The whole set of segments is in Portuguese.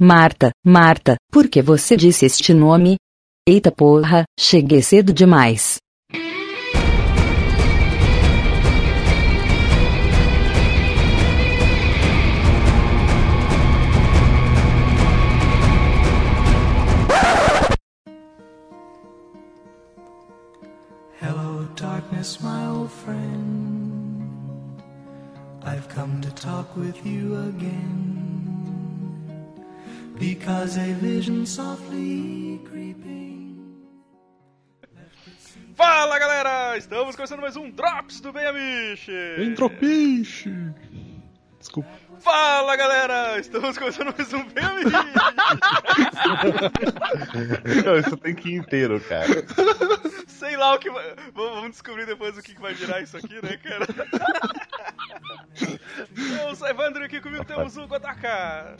Marta, Marta, por que você disse este nome? Eita porra, cheguei cedo demais. Hello, darkness, my old friend. I've come to talk with you again. Because a vision softly creeping. Fala galera! Estamos começando mais um Drops do Bem Amish! Entropiche! Desculpa. Fala galera! Estamos começando mais um Bem Amish! Não, isso tem que ir inteiro, cara. Sei lá o que vai. Vamos descobrir depois o que que vai virar isso aqui, né, cara? Eu sou Evandro e aqui comigo temos o Godaka!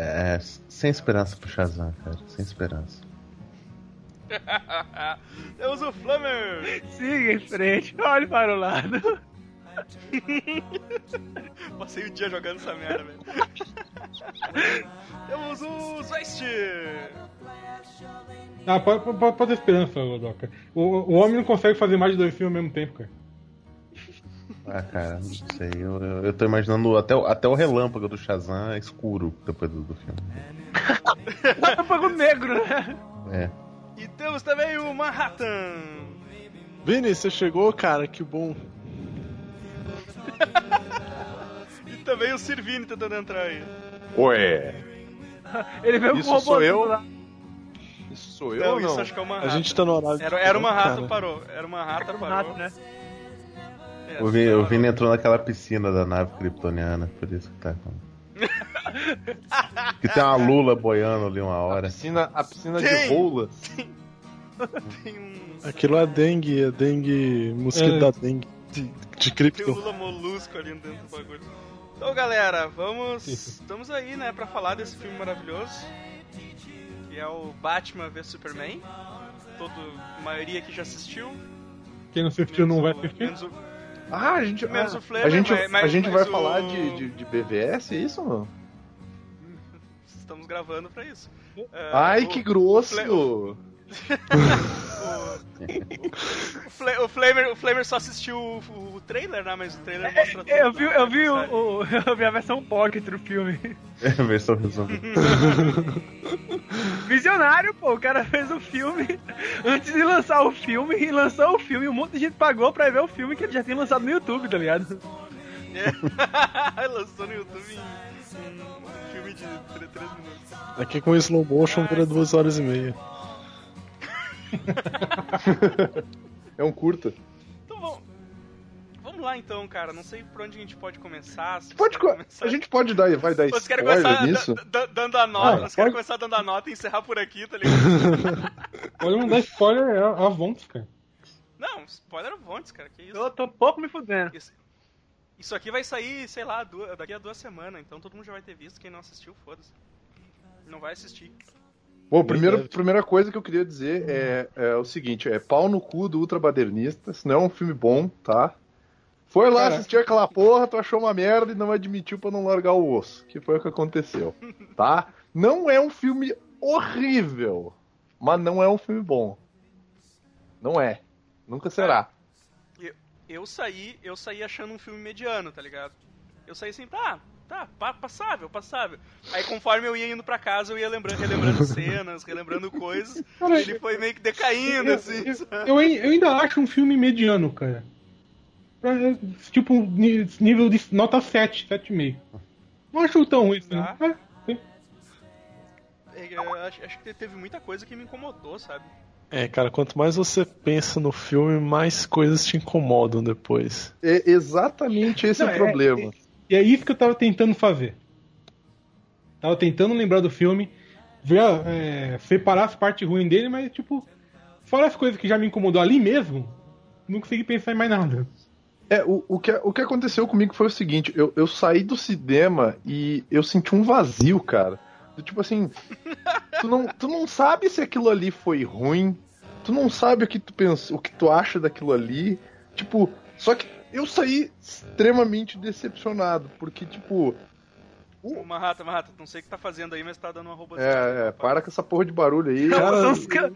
É, sem esperança pro Shazam, cara. Sem esperança. temos o Flammer! Siga em frente, olhe para o lado. Passei o dia jogando essa merda, velho. temos o Zwest! Ah, pode, pode, pode ter esperança, Doca. O, o homem não consegue fazer mais de dois filmes ao mesmo tempo, cara. Ah, cara, não sei. Eu, eu, eu tô imaginando até, o- até o relâmpago do Shazam é escuro depois do, do filme. Relâmpago negro, né? É. E temos também o Manhattan! Vini, você chegou, cara, que bom. E também o Sirvini tentando entrar aí. Ué, Ele veio Isso com o sou eu? lá. isso sou eu Não, ou não? isso acho que é o Manhattan. A gente tá no horário. Era, era uma rata, cara. parou. Era uma rata, parou. Né? É, O Vini, o. Vini entrou naquela piscina da nave kryptoniana, por isso que tá com. que tem uma lula boiando ali uma A hora. piscina, a piscina Tem. de rola. Tem um. Aquilo é dengue, é dengue, mosquito É. da dengue. De, de Tem um cripto. Lula molusco ali dentro do bagulho. Então, galera, vamos. Estamos aí, né, pra falar desse filme maravilhoso. Que é o Batman vs Superman. Todo, a maioria que já assistiu. Quem não assistiu não vai o- assistir. Ah, a gente, Menos ah, o Flavor, a gente, mas- mas- a gente vai o- falar de, de, de BVS, é isso não? Estamos gravando pra isso. É, Ai, o- que grosso! O, o, Fla- o Flamer, o Flamer só assistiu o, o trailer, né? Mas o trailer mostra tudo. Eu vi, eu vi, o, o- eu vi a versão pocket do filme. Versão resumida. Visionário, pô. O cara fez o filme antes de lançar o filme e lançou o filme. Um monte de gente pagou pra ver o filme que ele já tinha lançado no YouTube, tá ligado? Lançou no YouTube em, em um filme de 3 minutos. Aqui com slow motion vira duas horas e meia. É um curta. Então vamos. Vamos lá então, cara. Não sei por onde a gente pode começar. se Pode você co- quer começar- A gente pode dar, vai dar Vocês querem spoiler começar nisso? da- da- dando a nota? Ah, vocês querem pode. começar dando a nota e encerrar por aqui, tá ligado? Olha, não spoiler é a Vontes, cara. Não, spoiler vontes, cara. Que isso? Eu tô pouco me fudendo. Isso, isso aqui vai sair, sei lá, duas- daqui a duas semanas, então todo mundo já vai ter visto. Quem não assistiu, foda-se. Não vai assistir. Bom, primeira, deve. primeira coisa que eu queria dizer é, é o seguinte: é pau no cu do ultrabadernista. Isso não é um filme bom, tá? Foi lá Cara. assistir aquela porra, tu achou uma merda e não admitiu pra não largar o osso. Que foi o que aconteceu, tá? Não é um filme horrível, mas não é um filme bom. Não é. Nunca será. Eu saí, eu saí achando um filme mediano, tá ligado? Eu saí assim, tá, tá, pa- passável, passável. Aí conforme eu ia indo pra casa, eu ia lembrando, relembrando cenas, relembrando coisas. Cara, Ele foi meio que decaindo, assim. sabe? Eu, eu ainda acho um filme mediano, cara. Tipo, nível de nota 7, 7,5. Não acho tão ruim assim. Tá. É, sim. É, Eu acho, acho que teve muita coisa que me incomodou, sabe? É, cara, quanto mais você pensa no filme, mais coisas te incomodam depois. É exatamente esse Não, o é- problema. E é isso que eu tava tentando fazer. Tava tentando lembrar do filme, ver, é, separar as partes ruins dele, mas, tipo, fora as coisas que já me incomodou ali mesmo, não consegui pensar em mais nada. É, o, o, que, o que aconteceu comigo foi o seguinte, eu, eu saí do cinema e eu senti um vazio, cara. Tipo assim, tu não, tu não sabe se aquilo ali foi ruim, tu não sabe o que tu pensa, o que tu acha daquilo ali. Tipo, só que eu saí extremamente decepcionado, porque, tipo, Ô, Manhattan, Manhattan, não sei o que tá fazendo aí, mas tá dando uma roupa É, é, para com essa porra de barulho aí. Cara, Cara, são os É, pior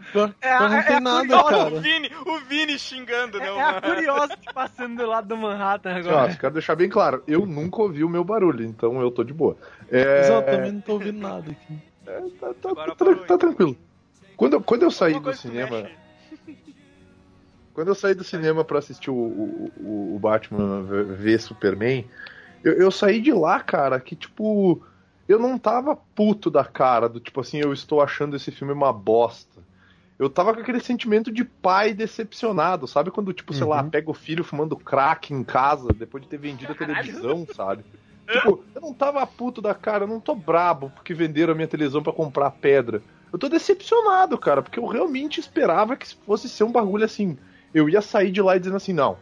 não é, tem é nada, curioso, cara. O Vini, o Vini xingando, né? É, o é a curiosa passando do lado do Manhattan Ó, agora. quero deixar bem claro, eu nunca ouvi o meu barulho, então eu tô de boa. É, eu também não tô ouvindo nada aqui. é, tá, tá- tá- tá tranquilo. Quando, eu- quando eu saí do que cinema, mexe. Quando eu saí do cinema pra assistir o, o, o- Batman v v Superman, eu, eu saí de lá, cara, que tipo, eu não tava puto da cara, do tipo assim, eu estou achando esse filme uma bosta. Eu tava com aquele sentimento de pai decepcionado, sabe? Quando, tipo, sei lá, Uhum. pega o filho fumando crack em casa depois de ter vendido a televisão, sabe? Tipo, eu não tava puto da cara, eu não tô brabo porque venderam a minha televisão pra comprar pedra. Eu tô decepcionado, cara, porque eu realmente esperava que fosse ser um bagulho assim. Eu ia sair de lá dizendo assim, não.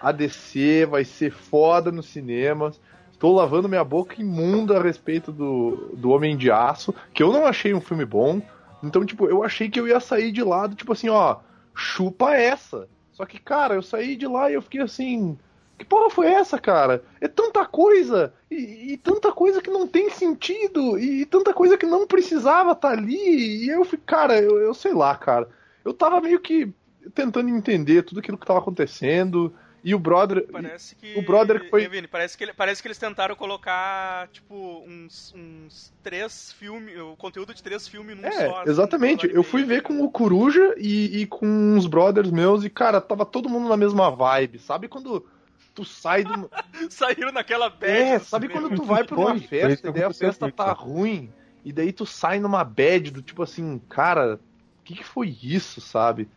A DC vai ser foda nos cinemas. Estou lavando minha boca imunda a respeito do, do Homem de Aço, que eu não achei um filme bom. Então, tipo, eu achei que eu ia sair de lá, do tipo assim, ó, chupa essa. Só que, cara, eu saí de lá e eu fiquei assim. Que porra foi essa, cara? É tanta coisa! E, e tanta coisa que não tem sentido! E, tanta coisa que não precisava estar ali! E eu fiquei, cara, eu, eu sei lá, cara. Eu tava meio que tentando entender tudo aquilo que tava acontecendo. E o brother. Parece que. o brother que foi- Vini, parece, que, ele- parece que eles tentaram colocar, tipo, uns, uns três filmes. O conteúdo de três filmes num É, só. assim, exatamente. Eu fui ver com o Coruja e, e com uns brothers meus e, cara, tava todo mundo na mesma vibe. Sabe quando tu sai do. Saíram naquela bad. É, sabe cinema. quando tu vai pra uma festa e daí a festa tá sabe? ruim e daí tu sai numa bad do tipo assim, cara, o que, que foi isso, sabe?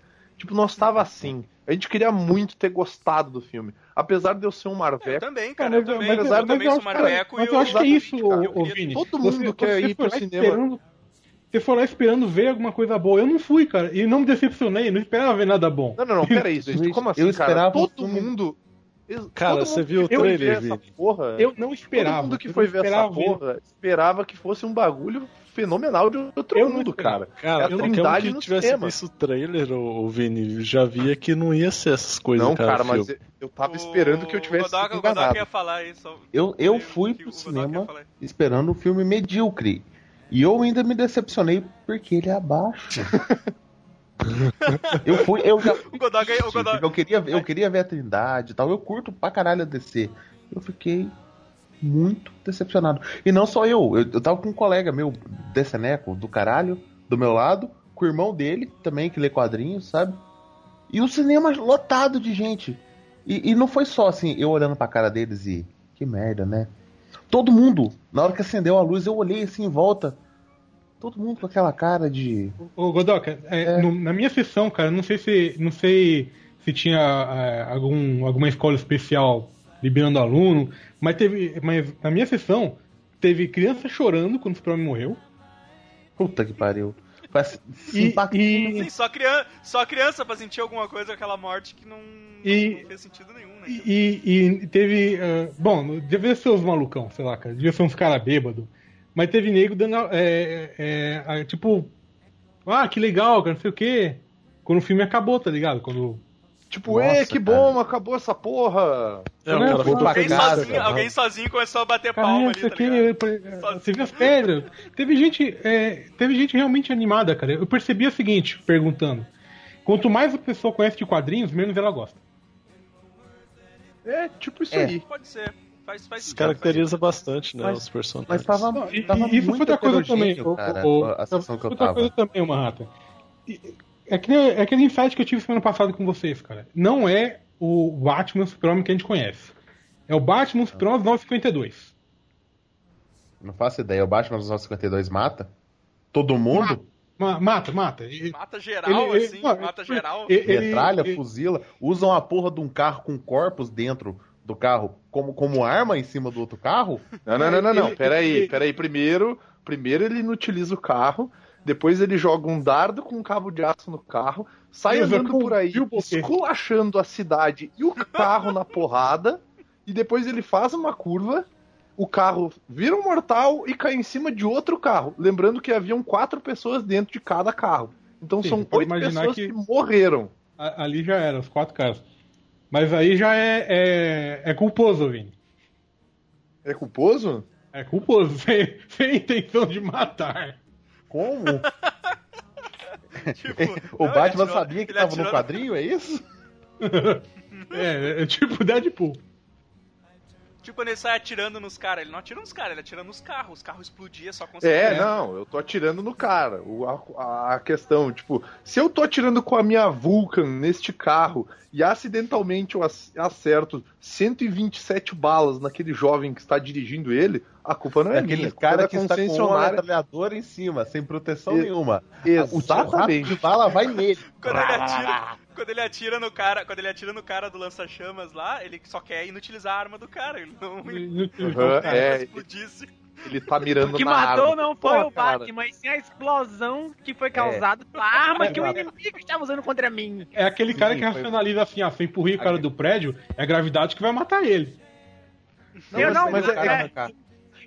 Tipo, nós tava assim. A gente queria muito ter gostado do filme. Apesar de eu ser um Eu Marveco, também, cara. Eu também, mas- eu, mas também eu sou marveco mas e eu acho que é isso, cara, eu ô, Vini. todo mundo quer ir pro cinema. esperando- Você foi lá esperando ver alguma coisa boa. Eu não fui, cara. E não me decepcionei, não esperava ver nada bom. Não, não, não, pera aí, gente. Como assim, eu esperava cara? Todo filme- mundo. Cara, você viu o trailer, Vini? porra? Eu não esperava. Todo mundo que eu foi ver essa porra esperava que fosse um bagulho fenomenal de outro Eu mundo, cara. Cara, É a trindade que no tivesse cinema. visto o trailer, o, Vini, já via que não ia ser essas coisas Não, cara, cara, filme. mas eu- eu tava esperando que eu tivesse o Godoka, sido o Godoka enganado. ia falar. Só... Eu, eu o fui pro o cinema esperando um filme medíocre. E eu ainda me decepcionei porque ele é abaixo. eu fui, eu já O Godoka, o Godoka, eu queria, ver- eu queria ver a Trindade e tal. Eu curto pra caralho a DC. Eu fiquei muito decepcionado. E não só eu, eu, eu tava com um colega meu, Deceneco, do caralho, do meu lado, com o irmão dele também, que lê quadrinhos, sabe? E o cinema lotado de gente. E, e não foi só assim, eu olhando pra cara deles e. Que merda, né? Todo mundo, na hora que acendeu a luz, eu olhei assim em volta. Todo mundo com aquela cara de. Ô, Godoka, é, no- na minha sessão, cara, não sei se não sei se tinha é, algum, alguma escola especial liberando aluno, mas teve, mas na minha sessão teve criança chorando quando o Superman morreu. Puta que pariu. Faz E- e- Sim, só criança, só criança pra sentir alguma coisa com aquela morte que não, E- não fez sentido nenhum, né? E, e- e teve. ah, bom, devia ser os malucão, sei lá, cara. Devia ser uns caras bêbados. Mas teve nego dando. é, é, é, tipo. Ah, que legal, cara, não sei o quê. Quando o filme acabou, tá ligado? Quando. Tipo, Nossa, ê, que cara. bom, acabou essa porra. É, Não, cara Alguém, casa, sozinho, cara. alguém sozinho começou a bater Caramba, palma isso ali, tá ligado? é, Você viu as pedras? Teve gente. é, teve gente realmente animada, cara. Eu percebi o seguinte, perguntando. Quanto mais a pessoa conhece de quadrinhos, menos ela gosta. É, tipo isso É. aí. Pode ser. Faz, faz sentido, Caracteriza bastante, né, Mas- os personagens. Mas tava, Não, e, tava e isso foi muito outra coisa também. heterogêneo, o- cara, o- a sessão que eu outra tava. coisa também, Manhattan. E- É aquele, é aquele insight que eu tive semana passada com vocês, cara. Não é o Batman Super-Homem que a gente conhece. É o Batman Super-Homem 952. Não faço ideia. O Batman dos 952 mata? Todo mundo? Ma- Mata, mata. E- Mata geral, ele- ele- assim, não, mata ele- geral. ele- Metralha, ele- fuzila, usam a porra de um carro com corpos dentro do carro como, como arma em cima do outro carro? Não, não, não, não, não. Ele- Peraí, ele- peraí. Primeiro, primeiro ele inutiliza o carro, depois ele joga um dardo com um cabo de aço no carro, sai Deus, andando por aí, esculachando a cidade e o carro na porrada, e depois ele faz uma curva, o carro vira um mortal e cai em cima de outro carro. Lembrando que haviam quatro pessoas dentro de cada carro. Então Sim, são oito pessoas que- que... morreram. ali já era, os quatro caras. Mas aí já é, é, é culposo, Vini. É culposo? É culposo, sem, sem intenção de matar. Como? Tipo, o não, Batman atirou- sabia que tava no quadrinho, é isso? É, é tipo Deadpool. Tipo, quando ele sai atirando nos caras, ele não atira nos caras, ele atira nos carros. Os carros explodiam só com É, não, eu tô atirando no cara. O- a, a questão, tipo, se eu tô atirando com a minha Vulcan neste carro e acidentalmente eu ac- acerto 127 balas naquele jovem que está dirigindo ele, a culpa não é, É minha. aquele cara é que está com uma metralhadora em cima, sem proteção E- nenhuma. O tiro Exatamente. de bala vai nele. Quando ele atira, quando ele atira no cara, quando ele atira no cara do lança-chamas lá, ele só quer inutilizar a arma do cara, ele não Aham, cara, é, explodisse. ele tá mirando O que na matou arma. não foi Pô, o cara. Batman, mas sim a explosão que foi causada pela arma que o inimigo estava usando contra mim. É aquele cara Sim, que foi- racionaliza assim, ah, se eu empurrei o cara do prédio, é a gravidade que vai matar ele. Eu não, mas mas é- é- arrancar.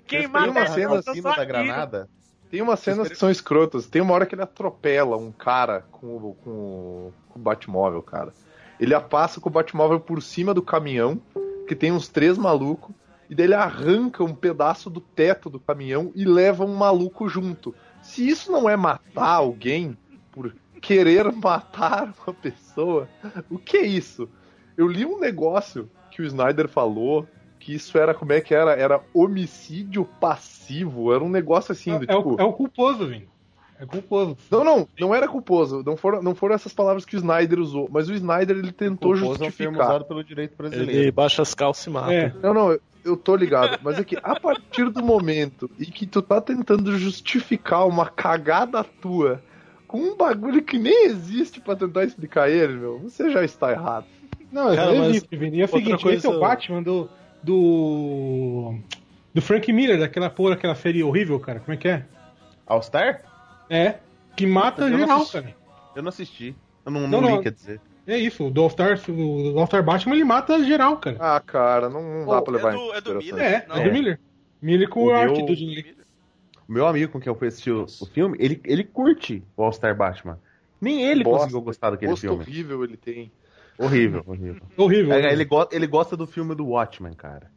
Quem mata uma queriam é cena arrancar eu em só cima da granada. Tem umas cenas que são escrotas. Tem uma hora que ele atropela um cara com, o- com, com o Batmóvel, cara. Ele passa com o Batmóvel por cima do caminhão, que tem uns três malucos, e daí ele arranca um pedaço do teto do caminhão e leva um maluco junto. Se isso não é matar alguém por querer matar uma pessoa, o que é isso? Eu li um negócio que o Snyder falou que isso era, como é que era? Era homicídio passivo. Era um negócio assim, do É, tipo. o, é o culposo, Vini. É culposo. Não, não, não era culposo. Não foram, não foram essas palavras que o Snyder usou, mas o Snyder ele tentou Culposo é um termo justificar. usado pelo direito brasileiro. Ele baixa as calças e mata. É. Não, não, eu- eu tô ligado, mas é que a partir do momento em que tu tá tentando justificar uma cagada tua com um bagulho que nem existe pra tentar explicar ele, meu, você já está errado. Não, Cara, é mas isso, Vini. E é o outra seguinte, esse é coisa- o Batman do. Do. do Frank Miller, daquela porra, aquela série horrível, cara. Como é que é? All Star? É. Que mata geral, cara. Eu não assisti. Eu não, Não, não, não. li, quer dizer. É isso, o do All-Star o All-Star Batman ele mata geral, cara. Ah, cara, não, não dá Oh, pra levar é em do- é do. Miller? É, Não. é do Miller. Miller com O o arte meu- do Jim. O meu amigo com quem eu fui assistir o, o filme, ele, ele curte o All Star Batman. Nem ele Bosta. conseguiu gostar daquele Gosto filme. horrível ele tem. Horrível, horrível. Horrível. É, ele, go- ele gosta do filme do Watchmen, cara.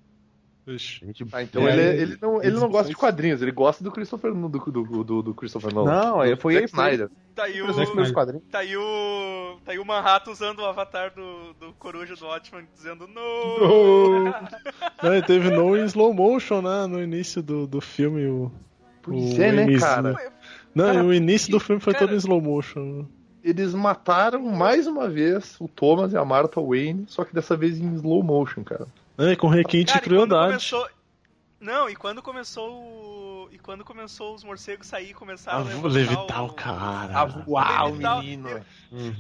Gente- Ah, então É, ele, ele- ele não, ele não gosta de quadrinhos, ele gosta do Christopher do, do, do, do Christopher Nolan. Não, ele foi Zack ele Snyder. Tá aí o. Tá aí o. Tá aí o Manhattan usando o avatar do, do Coruja do Watchman dizendo no. Não, e teve no em slow motion, né? No início do, do filme. O, Pois o é, né, início- cara? Não, Cara, o início do filme foi cara- todo em slow motion. Eles mataram mais uma vez o Thomas e a Martha Wayne, só que dessa vez em slow motion, cara. É, com requinte Cara, e crueldade. começou. Não, e quando começou o. E quando começou os morcegos sair e começaram A a levitar o cara. Uau, Levitar- menino!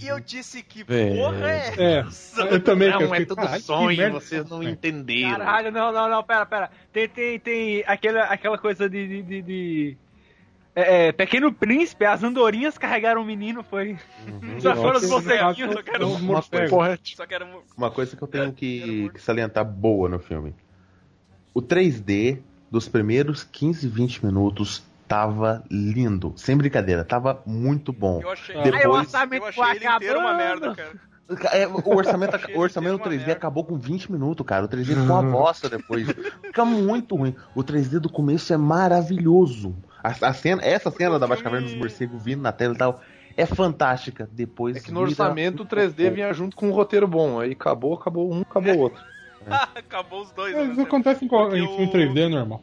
E eu disse que Velho. porra é É, essa? eu também. Não, é tudo sonho, vocês não entenderam. Caralho, não, não, não, pera, pera. Tem, tem, tem aquela, aquela coisa de. de, de- de- É, é, Pequeno Príncipe, as andorinhas carregaram o menino, foi. Só foram os morceguinhos. só quero- Uma morcegos. coisa, Só que era. um- uma coisa que eu tenho que, que salientar boa no filme. O 3D dos primeiros 15, 20 minutos tava lindo. Sem brincadeira, tava muito bom. Eu achei, Depois- Aí o eu orçamento achei ele inteiro uma merda, cara. É, o orçamento, o orçamento do ele uma 3D merda. acabou com 20 minutos, cara. O 3D ficou uma bosta depois. Fica muito ruim. O 3D do começo é maravilhoso. A, a cena, essa cena da filme- Batcaverna dos Morcegos vindo na tela e tal é fantástica. Depois É que no orçamento o um 3D cocô. vinha junto com um roteiro bom. Aí acabou, acabou um, acabou o outro. Acabou os dois, É, né? Isso acontece em, qual- Porque em filme o- 3D, é normal.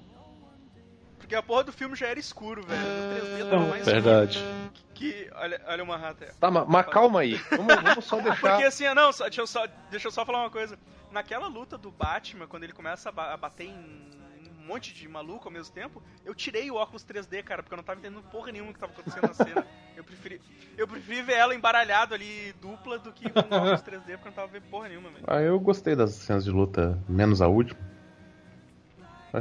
Porque a porra do filme já era escuro, velho. O 3D tava Não, mais Verdade. escuro Que, olha, olha o Manhattan. Tá, mas, mas calma aí. Vamos, vamos só deixar. Porque assim, não, só- deixa, eu só, deixa eu só falar uma coisa. Naquela luta do Batman, quando ele começa a, ba- a bater em monte de maluco ao mesmo tempo, eu tirei o óculos 3D, cara, porque eu não tava entendendo porra nenhuma que tava acontecendo na cena. Eu preferi, eu preferi ver ela embaralhado ali, dupla, do que com o óculos 3D, porque eu não tava vendo porra nenhuma, velho. Ah, eu gostei das cenas de luta, menos a última.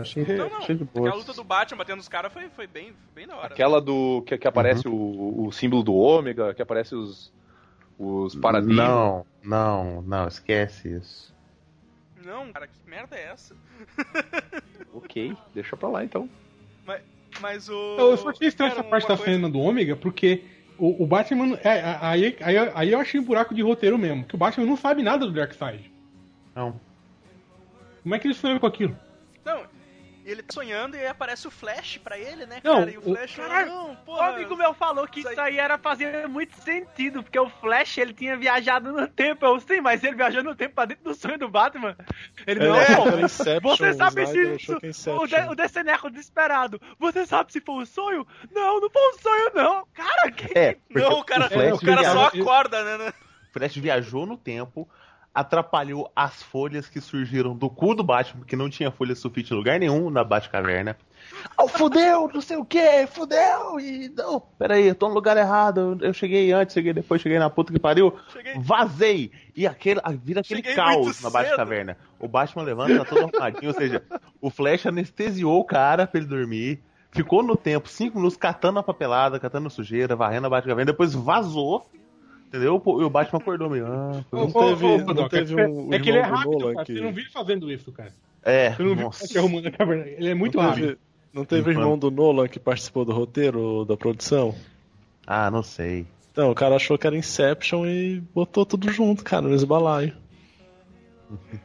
Achei, Não, não, achei de aquela boa. luta do Batman batendo nos caras foi, foi bem, bem da hora. Aquela do. que, que aparece o, o símbolo do ômega, que aparece os. os paradigmas. Não, não, não, esquece isso. Não, cara, que merda é essa? Ok, deixa pra lá então. Mas o. Eu só achei estranho essa parte da coisa- cena do Ômega, porque o, o Batman. É, aí, aí, aí eu achei um buraco de roteiro mesmo, que o Batman não sabe nada do Darkseid. Não. Como é que ele sonhou com aquilo? Não, E ele tá sonhando e aí aparece o Flash pra ele, né, Não, cara? E o o- Flash, Caralho, não, O amigo meu falou que isso isso aí era fazer muito sentido, porque o Flash ele tinha viajado no tempo. Eu sim, mas ele viajou no tempo pra dentro do sonho do Batman. Ele Ele não, pô, Inception, Você o sabe se é isso, o, de, o Deceneco desesperado. Você sabe se foi um sonho? Não, não foi um sonho, não. Cara, que. É, Não, o cara, Flash o cara só acorda, né? né? o Flash viajou no tempo, atrapalhou as folhas que surgiram do cu do Batman, porque não tinha folha sulfite em lugar nenhum na Batcaverna. Oh, fudeu, não sei o que, fudeu, e não, peraí, eu tô no lugar errado, eu cheguei antes, cheguei depois, cheguei na puta que pariu, Cheguei. vazei, e aquele, vira aquele Cheguei caos na. Batcaverna. O Batman levanta, tá todo arrumadinho, ou seja, o Flash anestesiou o cara pra ele dormir, ficou no tempo, cinco minutos, catando a papelada, catando sujeira, varrendo a Batcaverna, depois vazou, entendeu? E o Batman acordou meio, ah, foi Não teve, ô, não Godoka, teve é- um é que ele é rápido, cara. que... Você não viu ele fazendo isso, cara. É, Você não viu nossa. ele arrumando a caverna. Ele é muito não rápido. teve, não teve o irmão do Nolan que participou do roteiro, da produção? Ah, não sei. Então, o cara achou que era Inception e botou tudo junto, cara, no esbalaio.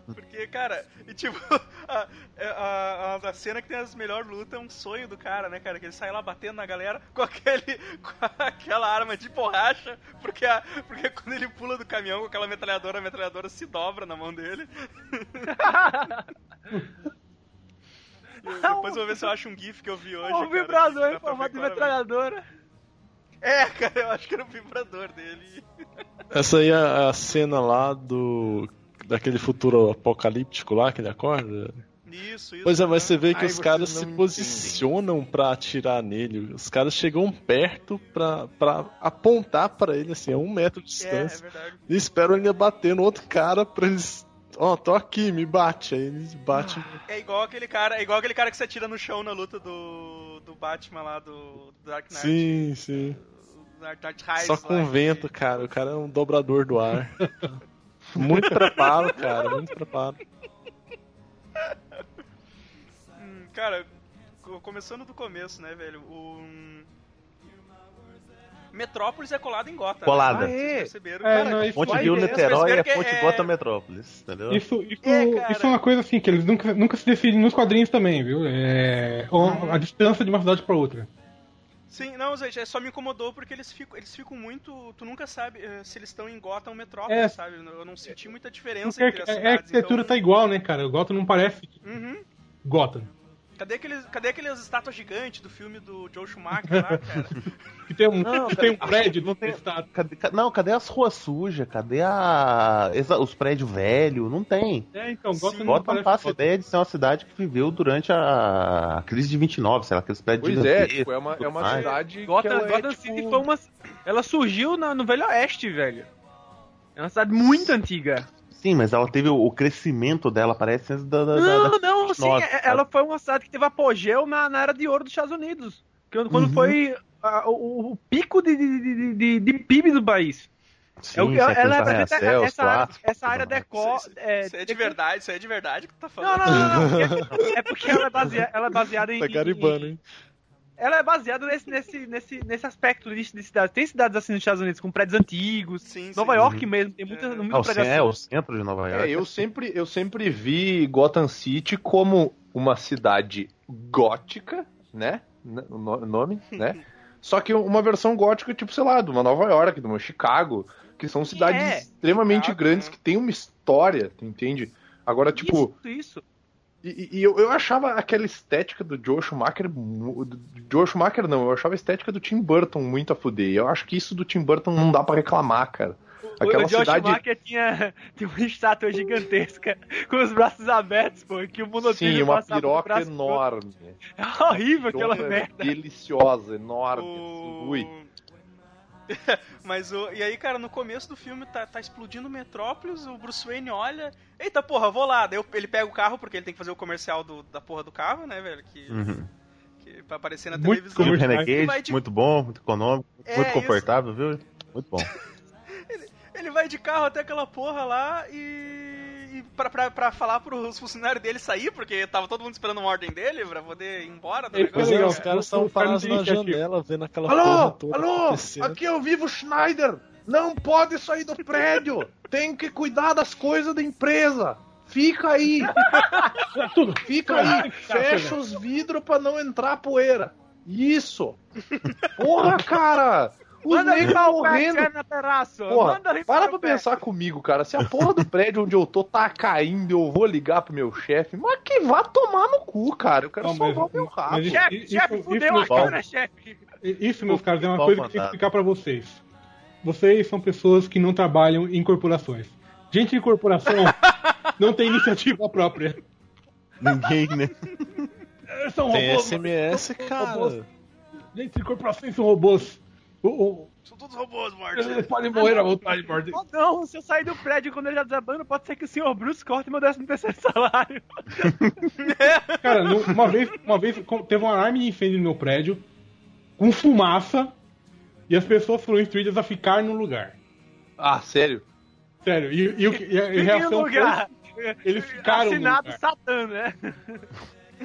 Porque, cara, e tipo, a, a, a, cena que tem as melhores lutas é um sonho do cara, né, cara? Que ele sai lá batendo na galera com aquele. com aquela arma de borracha, porque, a, porque quando ele pula do caminhão com aquela metralhadora, a metralhadora se dobra na mão dele. Depois eu vou ver se eu acho um GIF que eu vi hoje. um vibrador em formato de metralhadora. É, cara, eu acho que era o vibrador dele. Essa aí é a cena lá do. Daquele futuro apocalíptico lá que ele acorda. Isso, isso. Pois é, mas né? você vê que Ai, os caras se posicionam pra atirar nele. Os caras chegam perto pra, pra apontar pra ele, assim, a um metro de É, é distância. verdade. e esperam ele bater no outro cara pra eles. Ó, tô aqui, me bate. Aí eles batem. É igual aquele cara, é igual aquele cara que se atira no chão na luta do, do Batman lá do, do Dark Knight. Sim, sim. do Dark Knight Só lá, com que- vento, cara. O cara é um dobrador do ar. muito preparo, cara. Muito preparo. Hum, cara, co- começando do começo, né, velho? O hum, Metrópolis é colado em Gotham. Colada. Né? Ah, é? Vocês perceberam? É, cara, não, isso- Ponte vai Rio Niterói é Ponte é- Gota Metrópolis, entendeu? Isso, isso, É, isso é uma coisa assim que eles nunca, nunca se decidem nos quadrinhos também, viu? É o- a distância de uma cidade pra outra. Sim, não, gente, é só me incomodou porque eles ficam, eles ficam muito. Tu nunca sabe eh, se eles estão em Gotham ou Metrópolis, É. sabe? Eu não senti muita diferença Porque entre as a, a cidades. arquitetura então... tá igual, né, cara? O Gotham não parece Uhum. Gotham. Cadê, aqueles, cadê aquelas estátuas gigantes do filme do Joe Schumacher lá, cara? Que tem um, Não, que tem um prédio não tem- estado. Cadê- ca- não, cadê as ruas sujas? Cadê a, exa- os prédios velhos? Não tem. É, então, Gotham não Gotham parece passa a ideia de ser uma cidade que viveu durante a, a crise de 29, sei lá, aqueles prédios Pois é, tipo, é uma, é uma mais. cidade que Gotham, ela é, Gotham tipo, City foi uma. Ela surgiu na- no Velho Oeste, velho. É uma cidade muito antiga. Sim, mas ela teve o, crescimento dela, parece, antes da, da, Não, da- não, sim. Nossa, é- ela foi uma cidade que teve apogeu na, na era de ouro dos Estados Unidos. Quando, quando Uhum. foi a- o, o pico de, de, de, de- de PIB do país. Sim, É o que- você ela representa arranha-céus, essa, área, essa área decor. Isso, É, isso é de verdade, isso é de verdade que tu tá Não, falando. não, não, não. porque- É porque ela é baseada, ela é baseada em. Tá garibando, hein? Ela é baseada nesse, nesse, nesse, nesse aspecto de, de cidade. Tem cidades assim nos Estados Unidos com prédios antigos. Sim, Nova sim. York mesmo, tem muita, É. muita Ah, o, prédio cen- é, o centro de Nova York. É, eu sempre, eu sempre vi Gotham City como uma cidade gótica, né? O no- nome, né? Só que uma versão gótica, tipo, sei lá, de uma Nova York, de uma Chicago, que são cidades É, extremamente Chicago, grandes, né? que tem uma história, tu entende? Agora, tipo, Isso, isso. E, e eu, eu achava aquela estética do Joe Schumacher. Do Joe Schumacher não, eu achava a estética do Tim Burton muito a fuder. Eu acho que isso do Tim Burton não dá pra reclamar, cara. Aquela o Josh cidade. Schumacher tinha, tinha uma estátua gigantesca com os braços abertos, pô, que o monotrilho Sim, uma piroca enorme. É horrível aquela merda. Deliciosa, enorme. O... Ui. Mas o. E aí, cara, no começo do filme tá, tá explodindo Metrópolis, o Bruce Wayne olha. Eita porra, vou lá. Daí ele pega o carro, porque ele tem que fazer o comercial do, da porra do carro, né, velho? Que, Uhum. que pra aparecer na Muito televisão. Ele vai Renegade, de- muito bom, muito econômico, É, muito isso. confortável, viu? Muito bom. Ele vai de carro até aquela porra lá e. e pra, pra, pra falar pros funcionários dele sair, porque tava todo mundo esperando uma ordem dele pra poder ir embora do Ele Pois é, os cara. caras estavam parados na janela, vendo aquela porra toda acontecendo. aqui é o Vivo Schneider. Não pode sair do prédio. Tem que cuidar das coisas da empresa. Fica aí! Tudo. Fica aí! Fecha os vidros pra não entrar poeira. Isso! Porra, cara! Manda negros limpar o morrendo. pé na terraça. Porra, para pra pé. pensar comigo, cara. Se a porra do prédio onde eu tô tá caindo, eu vou ligar pro meu chefe. Mas que vá tomar no cu, cara. Eu quero Não, salvar o meu rabo. Chefe, Isso- chefe, fudeu isso- a câmera, chefe. Isso, meus caros, é uma coisa que eu tenho que explicar pra vocês. Vocês são pessoas que não trabalham em corporações. Gente de corporação não tem iniciativa própria. Ninguém, né? São Tem robôs. SMS, cara. Gente de corporações são robôs. O- o- São todos robôs, Morty. eles podem morrer à vontade, Morty. Oh, não, se eu sair do prédio quando ele já desabando, pode ser que o senhor Bruce corte meu décimo terceiro salário. Cara, uma vez, uma vez teve um alarme de incêndio no meu prédio, com fumaça, e as pessoas foram instruídas a ficar no lugar. Ah, sério? Sério, e, e, o que- e a, e a reação lugar. foi, eles ficaram no Assinado lugar. Satã, né?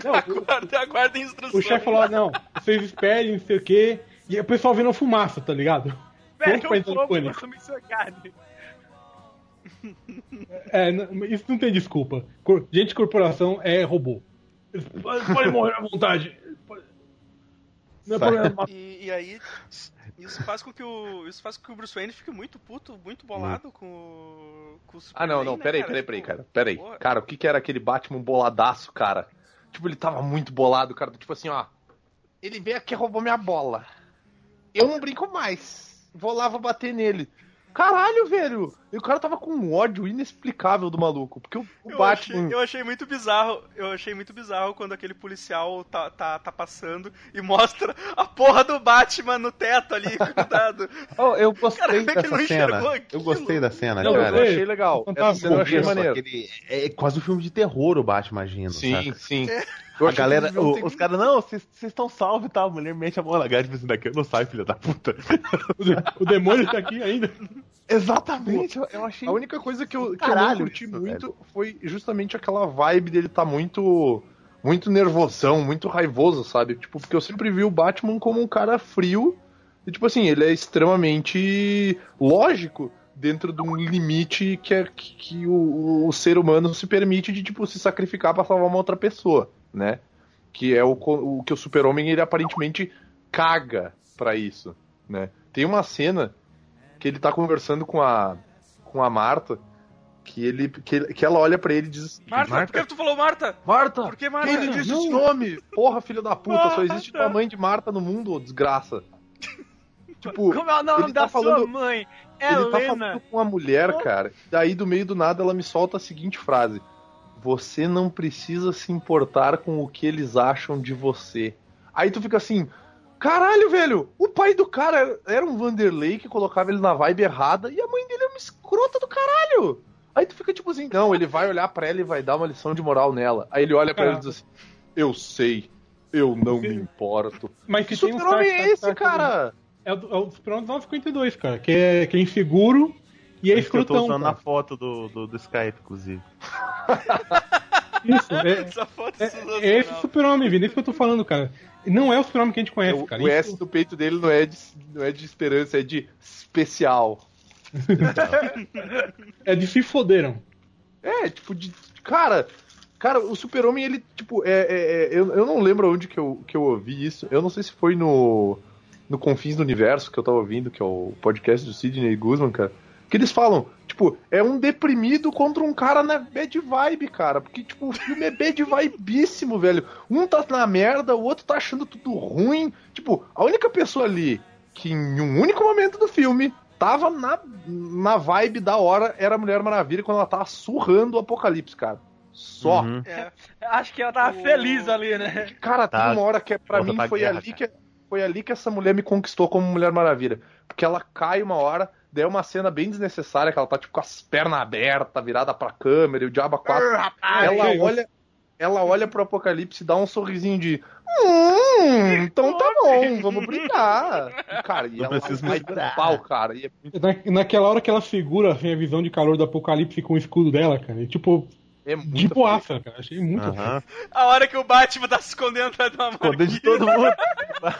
Não, Aguarda, aguarda a instrução. o chefe falou, não, vocês esperem, não sei o quê, e o pessoal vendo a fumaça, tá ligado? Pega Pronto pra o entrar no fogo pânico. consumir sua carne. É, isso não tem desculpa. Gente de corporação é robô. Eles podem morrer à vontade. Não é problema. E, e aí, isso faz com que o. Isso faz com que o Bruce Wayne fique muito puto, muito bolado com o. Com o Ah, não, Superman, não, né, peraí, cara? peraí, peraí, Tipo, cara. Peraí. porra. Cara, o que que era aquele Batman boladaço, cara? Tipo, ele tava muito bolado, cara. Tipo assim, ó. Ele veio aqui e roubou minha bola. Eu não brinco mais. Vou lá, vou bater nele. Caralho, velho! E o cara tava com um ódio inexplicável do maluco. Porque o, o Eu Batman. achei, eu achei muito bizarro. Eu achei muito bizarro quando aquele policial tá, tá, tá passando e mostra a porra do Batman no teto ali, grudado. Oh, eu gostei Cara, é dessa cena. Eu gostei da cena, Não, eu cara. achei legal. Essa cena eu achei maneiro. aquele- é quase um filme de terror o Batman agindo, Sim, saca? sim. Eu A galera, o- ter- os caras, não, vocês estão salvos e tal. A mulher mete a mão na gás e assim, daqui eu não saio, filha da puta. O, de- o demônio tá aqui ainda. Exatamente, eu, eu achei. A única coisa que eu, que eu não curti isso, muito foi justamente aquela vibe dele tá muito muito nervosão, muito raivoso, sabe? Tipo, porque eu sempre vi o Batman como um cara frio e tipo assim, ele é extremamente lógico dentro de um limite que é que, que o, o ser humano se permite de tipo se sacrificar pra salvar uma outra pessoa, né? Que é o, o que o Super-Homem ele aparentemente caga pra isso, né? Tem uma cena que ele tá conversando com a com a Marta, que ele que, ele- que ela olha pra ele e diz Marta, por que tu falou Marta? Marta, Por que Marta? quem lhe disse esse nome? Porra, filho da puta, só existe Marta. tua mãe de Marta no mundo, ô desgraça. Tipo, Como é o nome ele da tá sua falando- mãe? ele tá Helena. falando com uma mulher, cara. Daí do meio do nada ela me solta a seguinte frase: Você não precisa se importar com o que eles acham de você. Aí tu fica assim, caralho, velho, o pai do cara era um Vanderlei que colocava ele na vibe errada e a mãe dele é uma escrota do caralho. Aí tu fica tipo assim, não, ele vai olhar pra ela e vai dar uma lição de moral nela. Aí ele olha pra ela e diz assim: Eu sei, eu não me importo. Mas Que um super-homem Stark- é esse, Stark- cara? É o, é o Super-Homem 952, cara. Que é, que é inseguro e é Isso que eu tô escrotão. usando cara. na foto do, do, do Skype, inclusive. Isso, é, Essa foto é, sensacional. é esse Super-Homem, Vini. É isso que eu tô falando, cara. Não é o Super-Homem que a gente conhece, O, cara. o Isso- S do peito dele não é, de, não é de esperança, é de especial. É de se foderam. É, tipo, de. Cara, cara, o Super-Homem, ele, tipo, é. é- é- eu, eu não lembro onde que eu, que eu ouvi isso. Eu não sei se foi no. No Confins do Universo que eu tava ouvindo, que é o podcast do Sidney Guzman, cara. Que eles falam, tipo, é um deprimido contra um cara na bad vibe, cara. Porque, tipo, o filme é bad vibíssimo, velho. Um tá na merda, o outro tá achando tudo ruim. Tipo, a única pessoa ali que em um único momento do filme tava na, na vibe da hora era a Mulher Maravilha quando ela tava surrando o apocalipse, cara. Só. Uhum. É. Acho que ela tava O- feliz ali, né? Cara, Tá. tem uma hora que é- pra Volta mim pra foi guerra, ali cara. que foi ali que essa mulher me conquistou como Mulher Maravilha. Porque ela cai uma hora, daí é uma cena bem desnecessária, que ela tá tipo com as pernas abertas, virada pra câmera, e o Diabo 4. ela que- olha, ela olha pro Apocalipse e dá um sorrisinho de. Hum, então tá bom, vamos brincar. Cara, e Não ela vai pau, cara. E é muito, Na, naquela hora que ela segura assim, a visão de calor do apocalipse com o escudo dela, cara. E, tipo, é muito de boaça, cara. Achei muito. Aham. A hora que o Batman tá se escondendo atrás de uma Esconder de todo mundo.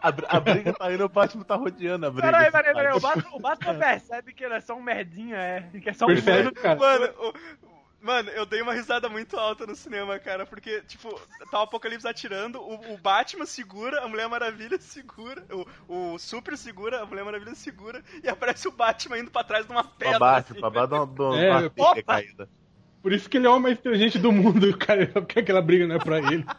A, a briga tá indo, o Batman tá rodeando a briga. Peraí, peraí, peraí. O Batman, o Batman percebe que ele é só um merdinha, é. Que é só um humano. cara? Mano, o- Mano, eu dei uma risada muito alta no cinema, cara, porque, tipo, tá o Apocalipse atirando, o, o Batman segura, a Mulher Maravilha segura, o, o Super segura, a Mulher Maravilha segura, e aparece o Batman indo pra trás de uma pedra. Pra baixo, assim. pra baixo de uma, de uma É, pica opa! caída. Por isso que ele é o homem mais inteligente do mundo, cara. Porque aquela briga não é pra ele.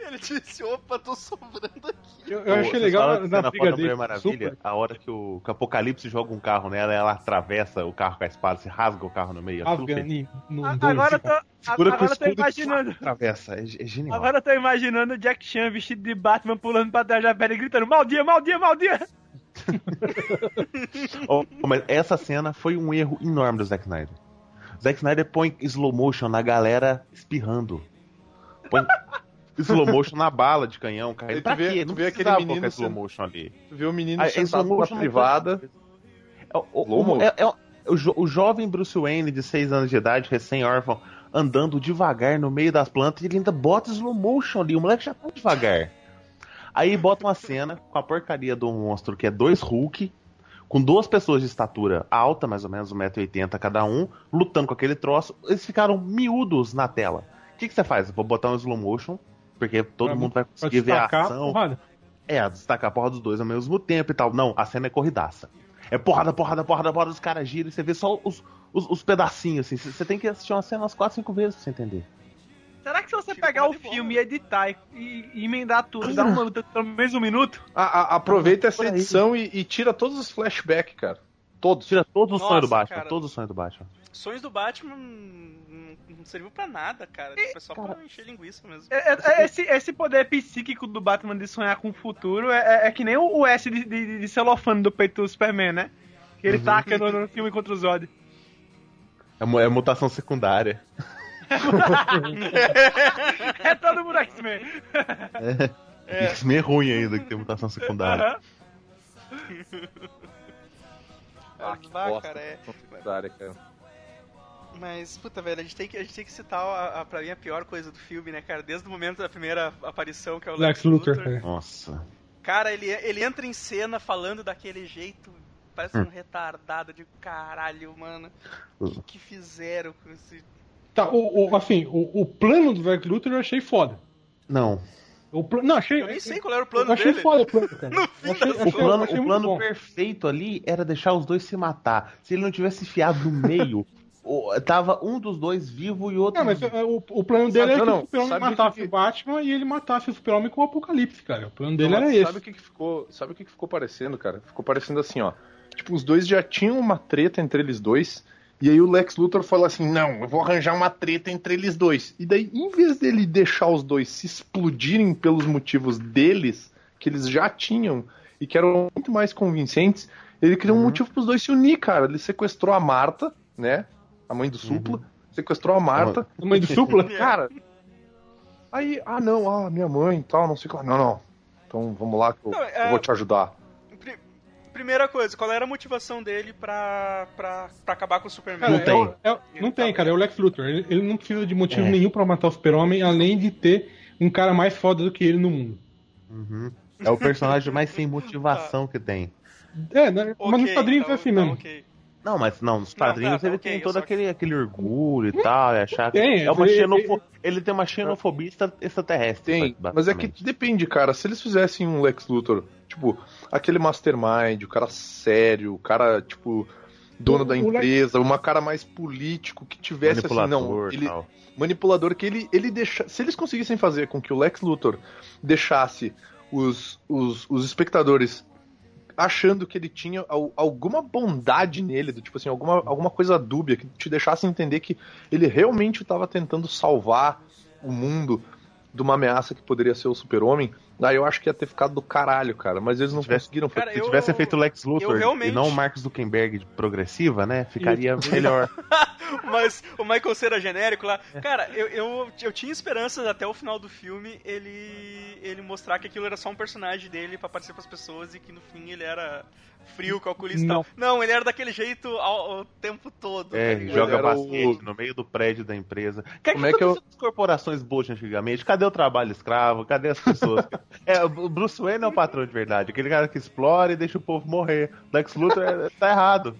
Ele disse, opa, tô sobrando aqui. Eu, eu Pô, achei legal na, na cena briga dele. Maravilha, Super, a hora que o, que o Apocalipse joga um carro nela, ela atravessa o carro com a espada, se rasga o carro no meio. aquilo fez- Afgani, no A- Agora eu tô, Segura agora eu tô imaginando. atravessa. É, é genial. Agora eu tô imaginando o Jack Chan vestido de Batman pulando pra trás da pedra e gritando: Mal dia, mal dia, mal dia! Oh, mas essa cena foi um erro enorme do Zack Snyder. Zack Snyder põe slow motion na galera espirrando. Põe slow motion na bala de canhão, cara. E tu Pra vê- quê? tu Não vê aquele menino slow motion ali. Tu vê o menino Ah, sentado slow na motion privada. É, o- é- é o- o, jo- o jovem Bruce Wayne de 6 anos de idade, recém-órfão, andando devagar no meio das plantas e ele ainda bota slow motion ali. O moleque já tá devagar. Aí bota uma cena com a porcaria do monstro que é dois Hulk, com duas pessoas de estatura alta, mais ou menos 1,80m cada um, lutando com aquele troço. Eles ficaram miúdos na tela. O que, que você faz? Eu Vou botar um slow motion, porque todo Pra- mundo vai conseguir ver a ação. porrada. É, destacar a porra dos dois ao mesmo tempo e tal. Não, a cena é corridaça. É porrada, porrada, porrada, porrada, os caras giram e você vê só os, os, os pedacinhos, assim. Você tem que assistir uma cena umas 4, 5 vezes pra você entender. Será que se você pegar o bom, filme e editar e, e- e emendar tudo, dar uma luta de pelo menos um minuto? A- a- aproveita essa edição e, e tira todos os flashbacks, cara. Todos. Tira todos os sonhos do Batman, cara. todos os sonhos do Batman. Sonhos do Batman não serviu pra nada, cara. Tipo, é só pra encher linguiça mesmo. É- é- é esse, esse poder psíquico do Batman de sonhar com o futuro é, é- é que nem o, S de, de, de celofane do peito do Superman, né? Que ele taca no, no filme contra o Zod. É, é mutação secundária. É todo mundo X-Men. É. X-Men é ruim ainda que tem mutação secundária. Ah, que cara, é. Secundária, cara. Mas, puta, velho, a gente tem que, a gente tem que citar, a, a, pra mim, a pior coisa do filme, né, cara? Desde o momento da primeira aparição, que é o Lex Luthor. é. Nossa. Cara, ele, ele entra em cena falando daquele jeito, parece Hum. um retardado de caralho, mano. O que, que fizeram com esse. Tá, o, o- assim, o, o plano do Lex Luthor eu achei foda. Não. O pla- Não, achei. Eu nem sei qual era o plano eu achei dele. foda o plano, cara. Achei- achei- O plano, achei o plano perfeito ali era deixar os dois se matar. Se ele não tivesse enfiado no meio, tava um dos dois vivo e o outro. Não, mas é, o, o plano dele é Sabe- que não, o Super-Homem sabe que matasse que- o Batman e ele matasse o Super-Homem com o Apocalipse, cara. O plano dele Não, era mas esse. Sabe o que, que ficou? Sabe o que, que ficou parecendo, cara? Ficou parecendo assim, ó. Tipo, os dois já tinham uma treta entre eles dois. E aí o Lex Luthor falou assim: não, eu vou arranjar uma treta entre eles dois. E daí, em vez dele deixar os dois se explodirem pelos motivos deles, que eles já tinham e que eram muito mais convincentes, ele criou um motivo pros dois se unir, cara. Ele sequestrou a Marta, né? A mãe do Supla. Sequestrou a Marta. A mãe do Supla? Cara, aí, ah não, ah, minha mãe e tal, não sei o que lá. Não, não. Então vamos lá que eu, Não, é- eu vou te ajudar. Pri- Primeira coisa, qual era a motivação dele pra, pra, pra acabar com o Superman? Cara, Não é tem. é o- não tem, cara. É o Lex Luthor. Ele, ele não precisa de motivo É. nenhum pra matar o Super-Homem, além de ter um cara mais foda do que ele no mundo. Uhum. É o personagem mais sem motivação que tem. É, né? mas Ok, nos quadrinhos tá- é assim tá mesmo. ok. Não, mas não, nos Não, quadrinhos tá, tá, ele ok, tem todo aquele, aquele orgulho e tal, e achar que tem, é uma ele- xenofo... ele- tem uma xenofobia extra- extraterrestre. Tem, mas é que depende, cara. Se eles fizessem um Lex Luthor, tipo, aquele mastermind, o cara sério, o cara, tipo, dono O- da o Lex- empresa, uma cara mais político, que tivesse assim, não, manipulador ele, manipulador que ele, ele deixa. Se eles conseguissem fazer com que o Lex Luthor deixasse os, os, os espectadores achando que ele tinha al- alguma bondade nele, do tipo assim, alguma, alguma coisa dúbia, que te deixasse entender que ele realmente estava tentando salvar o mundo de uma ameaça que poderia ser o super-homem, aí eu acho que ia ter ficado do caralho, cara. Mas eles não tivesse- conseguiram. Cara, Se eu- tivesse feito o Lex Luthor realmente- e não o Mark Zuckerberg de progressiva, né? Ficaria melhor. Mas o Michael Cera genérico lá. Cara, eu, eu, eu tinha esperanças até o final do filme ele, ele mostrar que aquilo era só um personagem dele pra aparecer pras pessoas e que no fim ele era frio, calculista e Não. tal. Não, ele era daquele jeito ao, ao tempo todo. É, tá ligado? joga basquete o- no meio do prédio da empresa. Que Como é é que que eu- as corporações boas antigamente? Cadê o trabalho escravo? Cadê as pessoas? É, o Bruce Wayne é o patrão de verdade. Aquele cara que explora e deixa o povo morrer. Lex Luthor é- tá errado.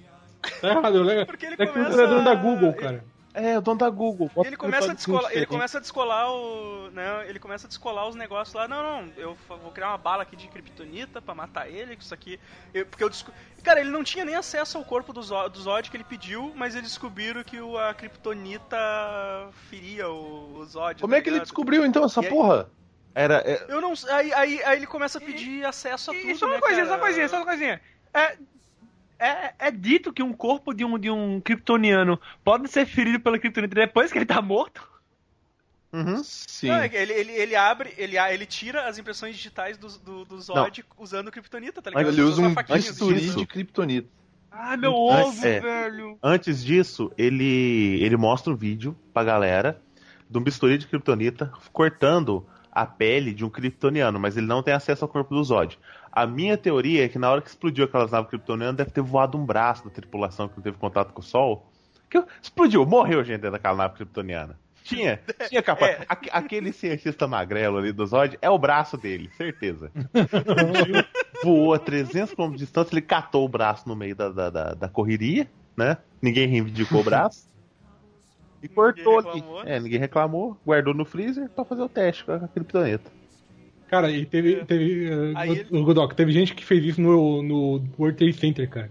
Tá errado, o Lex Porque ele Lex começa Luthor é dono da Google, cara. É, o dono da Google. E Bota ele começa, a descolar, ele começa a descolar o. Né, ele começa a descolar os negócios lá. Não, não, eu vou criar uma bala aqui de kryptonita pra matar ele, isso aqui. eu- porque eu desco... Cara, ele não tinha nem acesso ao corpo do Zod, do Zod que ele pediu, mas eles descobriram que o, a kryptonita feria o, o Zod. Como tá é que ele descobriu então essa E aí- porra? Era. é, Eu não aí, aí, aí ele começa a pedir acesso a tudo. E só uma né, coisinha, cara? só uma coisinha, só uma coisinha. É, é, é dito que um corpo de um, de um kryptoniano pode ser ferido pela kryptonita depois que ele tá morto? uhum. Sim. Não, é ele, ele, ele abre, ele, ele tira as impressões digitais do, do, do Zod usando kryptonita, tá ligado? Mas ele usa um bisturi de kryptonita. Ai, meu Antes- ovo, é. velho. Antes disso, ele, ele mostra um vídeo pra galera de um bisturi de kryptonita cortando a pele de um kryptoniano, mas ele não tem acesso ao corpo do Zod. A minha teoria é que na hora que explodiu aquelas naves kryptonianas, deve ter voado um braço da tripulação que não teve contato com o Sol. Que explodiu, morreu gente dentro daquela nave kryptoniana. Tinha, tinha capaz. É. Aque- Aquele cientista magrelo ali do Zod é o braço dele, certeza. Voou a 300 km de distância, ele catou o braço no meio da, da, da, da correria, né? Ninguém reivindicou o braço. E cortou ali. É, ninguém reclamou, guardou no freezer pra fazer o teste com aquele planeta. Cara, e teve. teve uh, ele- o Godok, teve gente que fez isso no, no World Trade Center, cara.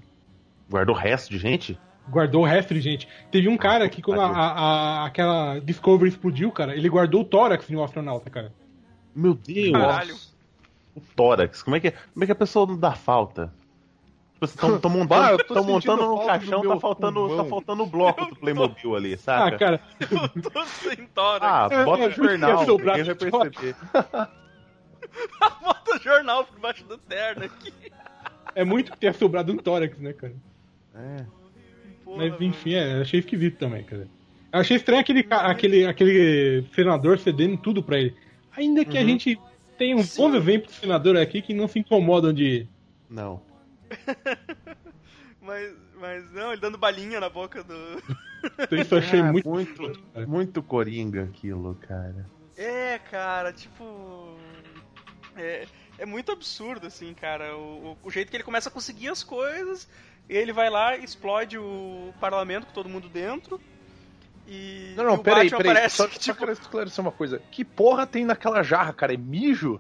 Guardou o resto de gente? Guardou o resto de gente. Teve um cara que, quando a, a- a- aquela Discovery explodiu, cara, ele guardou o tórax de um astronauta, cara. Meu Deus! Caralho. O tórax. Como é que, como é que a pessoa não dá falta? Tipo, estão Bah, montando, sentindo montando no caixão, tá faltando, pulmão. tá faltando o bloco do Playmobil ali, Ah, saca? cara, Eu tô sem tórax. Ah, É, bota é, o jornal, ninguém vai perceber. Bota o jornal por baixo do terno aqui. é muito que tenha sobrado um tórax, né, cara? É. Porra, Mas enfim, é, achei esquisito também, cara. Eu achei estranho aquele, aquele, aquele senador cedendo tudo pra ele. Ainda que a gente tem uns bons exemplos de senador aqui que não se incomodam de. Não. Mas, mas não, ele dando balinha na boca do. Isso eu achei Ah, muito. muito, muito coringa aquilo, cara. É, cara, tipo. É, é muito absurdo, assim, cara. O, o- jeito que ele começa a conseguir as coisas, e ele vai lá, explode o parlamento com todo mundo dentro. E. Não, não, o peraí, Batman peraí. Só, que, só tipo, quero esclarecer uma coisa. Que porra tem naquela jarra, cara? É mijo?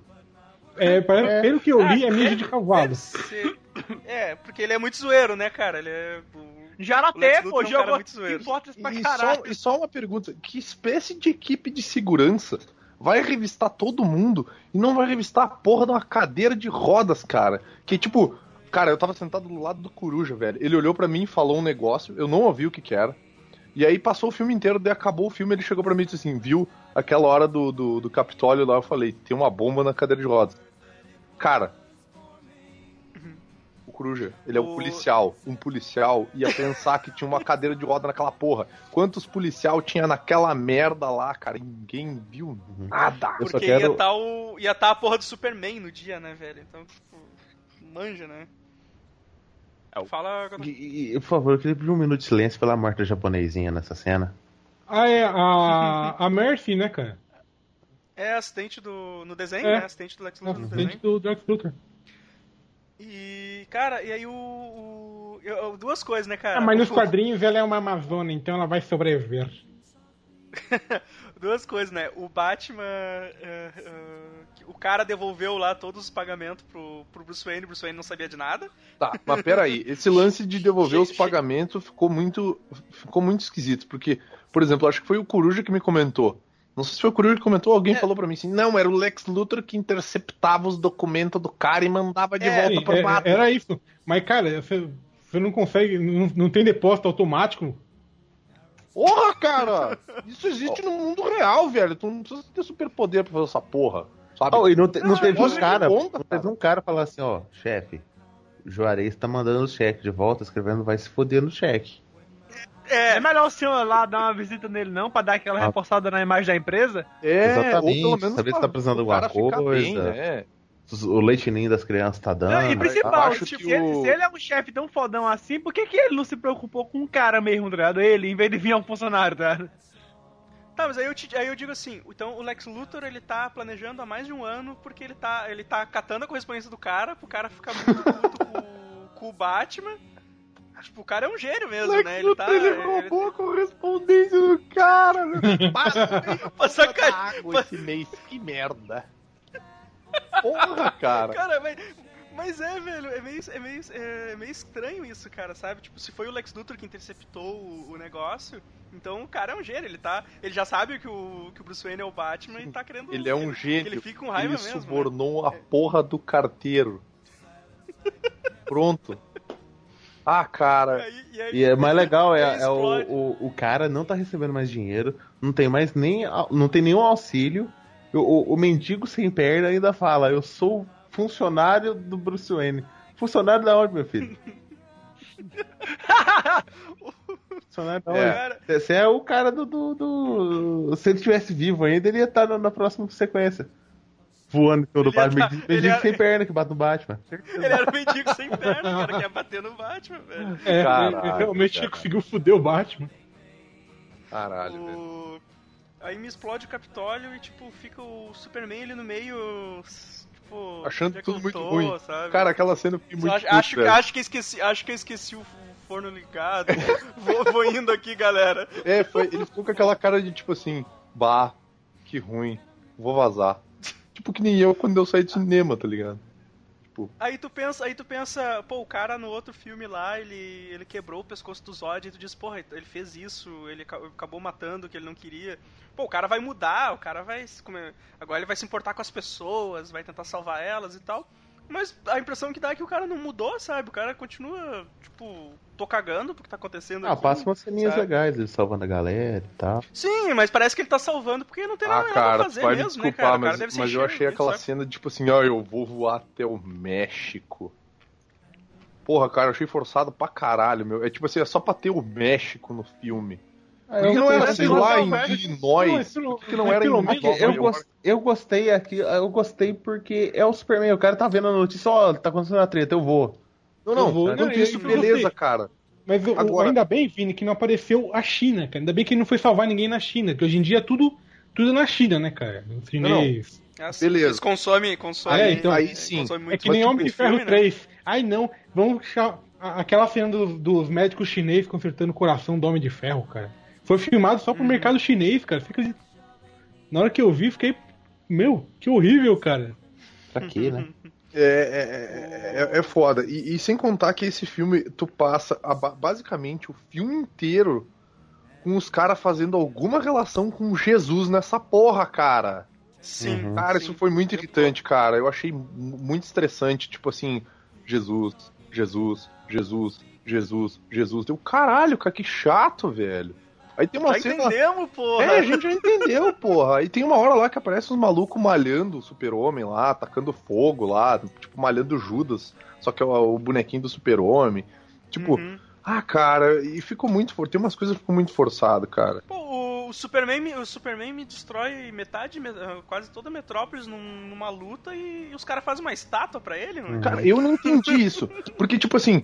É, parece- Pelo que eu li, é Ah, mijo de cavalo. É, porque ele é muito zoeiro, né, cara? Ele é. Lex pô, é um jogou muito zoeiro. hipótese pra E caralho. só, e só uma pergunta: que espécie de equipe de segurança vai revistar todo mundo e não vai revistar a porra de uma cadeira de rodas, cara? Que tipo, cara, eu tava sentado do lado do coruja, velho. Ele olhou pra mim e falou um negócio, eu não ouvi o que que era. E aí passou o filme inteiro, daí acabou o filme, ele chegou pra mim e disse assim, viu aquela hora do, do, do Capitólio lá, eu falei, tem uma bomba na cadeira de rodas. Cara, o Coruja, ele é um O- policial. Um policial ia pensar que tinha uma cadeira de roda naquela porra. Quantos policial tinha naquela merda lá, cara? Ninguém viu nada. Eu só Porque quero- ia tá o. ia tá a porra do Superman no dia, né, velho? Então, tipo, manja, né? É, Fala. E, e, por favor, eu queria pedir um minuto de silêncio pela morte da japonesinha nessa cena. Ah, é, a, a Mercy, né, cara? É assistente do. no desenho, É. né? Assistente do Lex Luthor no Assistente desenho. do Lex Luthor. E, cara, e aí o. o- eu- duas coisas, né, cara? Ah, mas O- nos quadrinhos ela é uma Amazona, então ela vai sobreviver. Duas coisas, né? O Batman. eh, eh, o cara devolveu lá todos os pagamentos pro, pro Bruce Wayne, o Bruce Wayne não sabia de nada. Tá, mas peraí, esse lance de devolver os pagamentos ficou muito, ficou muito esquisito, porque, por exemplo, acho que foi o Coruja que me comentou. Não sei se foi o Coruja que comentou, alguém É. falou pra mim assim, não, era o Lex Luthor que interceptava os documentos do cara e mandava de É, volta Sim, pro é- Batman. era isso. Mas, cara, você, você não consegue. Não, não tem depósito automático. Porra, cara! Isso existe no mundo real, velho. Tu não precisa ter superpoder pra fazer essa porra. Sabe? Oh, e não, te- não Ah, teve um cara, conta, não teve cara. um cara falar assim, ó, chefe, o Juarez tá mandando o cheque de volta, escrevendo vai se foder no cheque. É melhor o senhor lá dar uma visita nele, não, pra dar aquela Ah. reforçada na imagem da empresa? É, Exatamente, ou pelo menos saber se tá precisando de alguma ficar coisa. bem, né? O leite ninho das crianças tá dando. Não, e principal, acho se, que ele, o- se ele é um chefe tão fodão assim, por que, que ele não se preocupou com um cara mesmo, tá ligado? Ele, em vez de vir um funcionário, tá ligado? Tá, mas aí eu, te- aí eu digo assim, então o Lex Luthor ele tá planejando há mais de um ano porque ele tá, ele tá catando a correspondência do cara pro cara ficar muito puto com, com o Batman. Tipo, o cara é um gênio mesmo, né? Ele Ele, tá. ele ele- roubou a correspondência do cara. meu. Pra sacar- água esse mês, que merda. Porra, cara. Cara, mas, mas é, velho, é meio, é, meio, é meio estranho isso, cara, sabe? Tipo, se foi o Lex Luthor que interceptou o, o negócio, então o cara é um gênio, ele tá. Ele já sabe que o, que o Bruce Wayne é o Batman e tá querendo. Ele é um gênio. Ele fica com raiva Ele mesmo. né? subornou a porra do carteiro. Pronto. Ah, cara. e aí- E é mais legal, é, é o, o, o cara não tá recebendo mais dinheiro, não tem mais nem. não tem nenhum auxílio. O, o, mendigo sem perna ainda fala, eu sou funcionário do Bruce Wayne. Funcionário da onde, meu filho? funcionário da onde? É. Cara, Você é o cara do, do, do- Se ele tivesse vivo ainda, ele ia estar na, na próxima sequência. Voando todo o Ele Batman. tá- Mendigo, ele ia- sem perna que bate no Batman. ele era um mendigo sem perna, cara, que ia bater no Batman, velho. É, Caralho, ele realmente cara. conseguiu foder o Batman. Caralho, velho. O... Aí me explode o Capitólio e, tipo, fica o Superman ali no meio. Tipo. Achando tudo muito tô, ruim. Sabe? Cara, aquela cena eu muito acho, acho, que- velho. acho que eu esqueci, acho que eu esqueci o forno ligado. vou, vou indo aqui, galera. É, foi, ele ficou com aquela cara de tipo assim, bah, que ruim, vou vazar. Tipo que nem eu quando eu saí do cinema, tá ligado? Aí tu pensa, aí tu pensa, pô, o cara no outro filme lá, ele, ele quebrou o pescoço do Zod e tu diz, porra, ele fez isso, ele ca- acabou matando o que ele não queria. Pô, o cara vai mudar, o cara vai. agora ele vai se importar com as pessoas, vai tentar salvar elas e tal. Mas a impressão que dá é que o cara não mudou, sabe? O cara continua, tipo, tô cagando porque tá acontecendo Ah, aqui. passa umas ceninhas sabe? legais, ele salvando a galera e tal. Sim, mas parece que ele tá salvando porque não tem nada, Ah, nada cara, pra fazer vai me mesmo, né, desculpar, cara? O cara mas, deve ser mas eu achei aquela sabe? cena de tipo assim, ó, eu vou voar até o México. Porra, cara, eu achei forçado pra caralho, meu. É tipo assim, é só pra ter o México no filme. Por que não era, sei que lá, em. Illinois? Que não era em pelo Nova menos Eu, eu, eu gostei aqui, eu gostei porque é o Superman, o cara tá vendo a notícia, ó, tá acontecendo a treta, eu vou. Não, não, Eu vou- não, não, isso, eu- eu beleza, cara. Mas Agora- ainda bem, Vini, que não apareceu a China, cara. Ainda bem que ele não foi salvar ninguém na China, que hoje em dia é tudo, tudo na China, né, cara? Chinês. Assim, Beleza. Eles consomem, consomem. É, então- Aí sim. É que nem tipo Homem de Ferro né? 3. Ai não, vamos aquela cena dos, dos médicos chineses consertando o coração do Homem de Ferro, cara. Foi filmado só pro Uhum. mercado chinês, cara. Fica de- Na hora que eu vi, fiquei. Meu, que horrível, cara. Pra quê, né? É, é, é, é foda. E, e sem contar que esse filme, tu passa a ba- basicamente o filme inteiro com os caras fazendo alguma relação com Jesus nessa porra, cara. Sim. Uhum. Cara, sim. isso foi muito irritante, cara. Eu achei mu- muito estressante, tipo assim, Jesus, Jesus, Jesus, Jesus, Jesus. Deu caralho, cara, que chato, velho. Aí tem uma Já cena. entendemos, porra. É, a gente já entendeu, porra. E tem uma hora lá que aparece uns malucos malhando o super-homem lá, atacando fogo lá, tipo, malhando Judas, só que é o, o bonequinho do super-homem. Tipo, Uhum. ah, cara, e ficou muito for... Tem umas coisas que ficou muito forçado, cara. Pô, o Superman, me- o Superman me destrói metade, me- quase toda a Metrópolis num- numa luta e, os caras fazem uma estátua pra ele, mano. Cara, eu não entendi isso. Porque, tipo assim,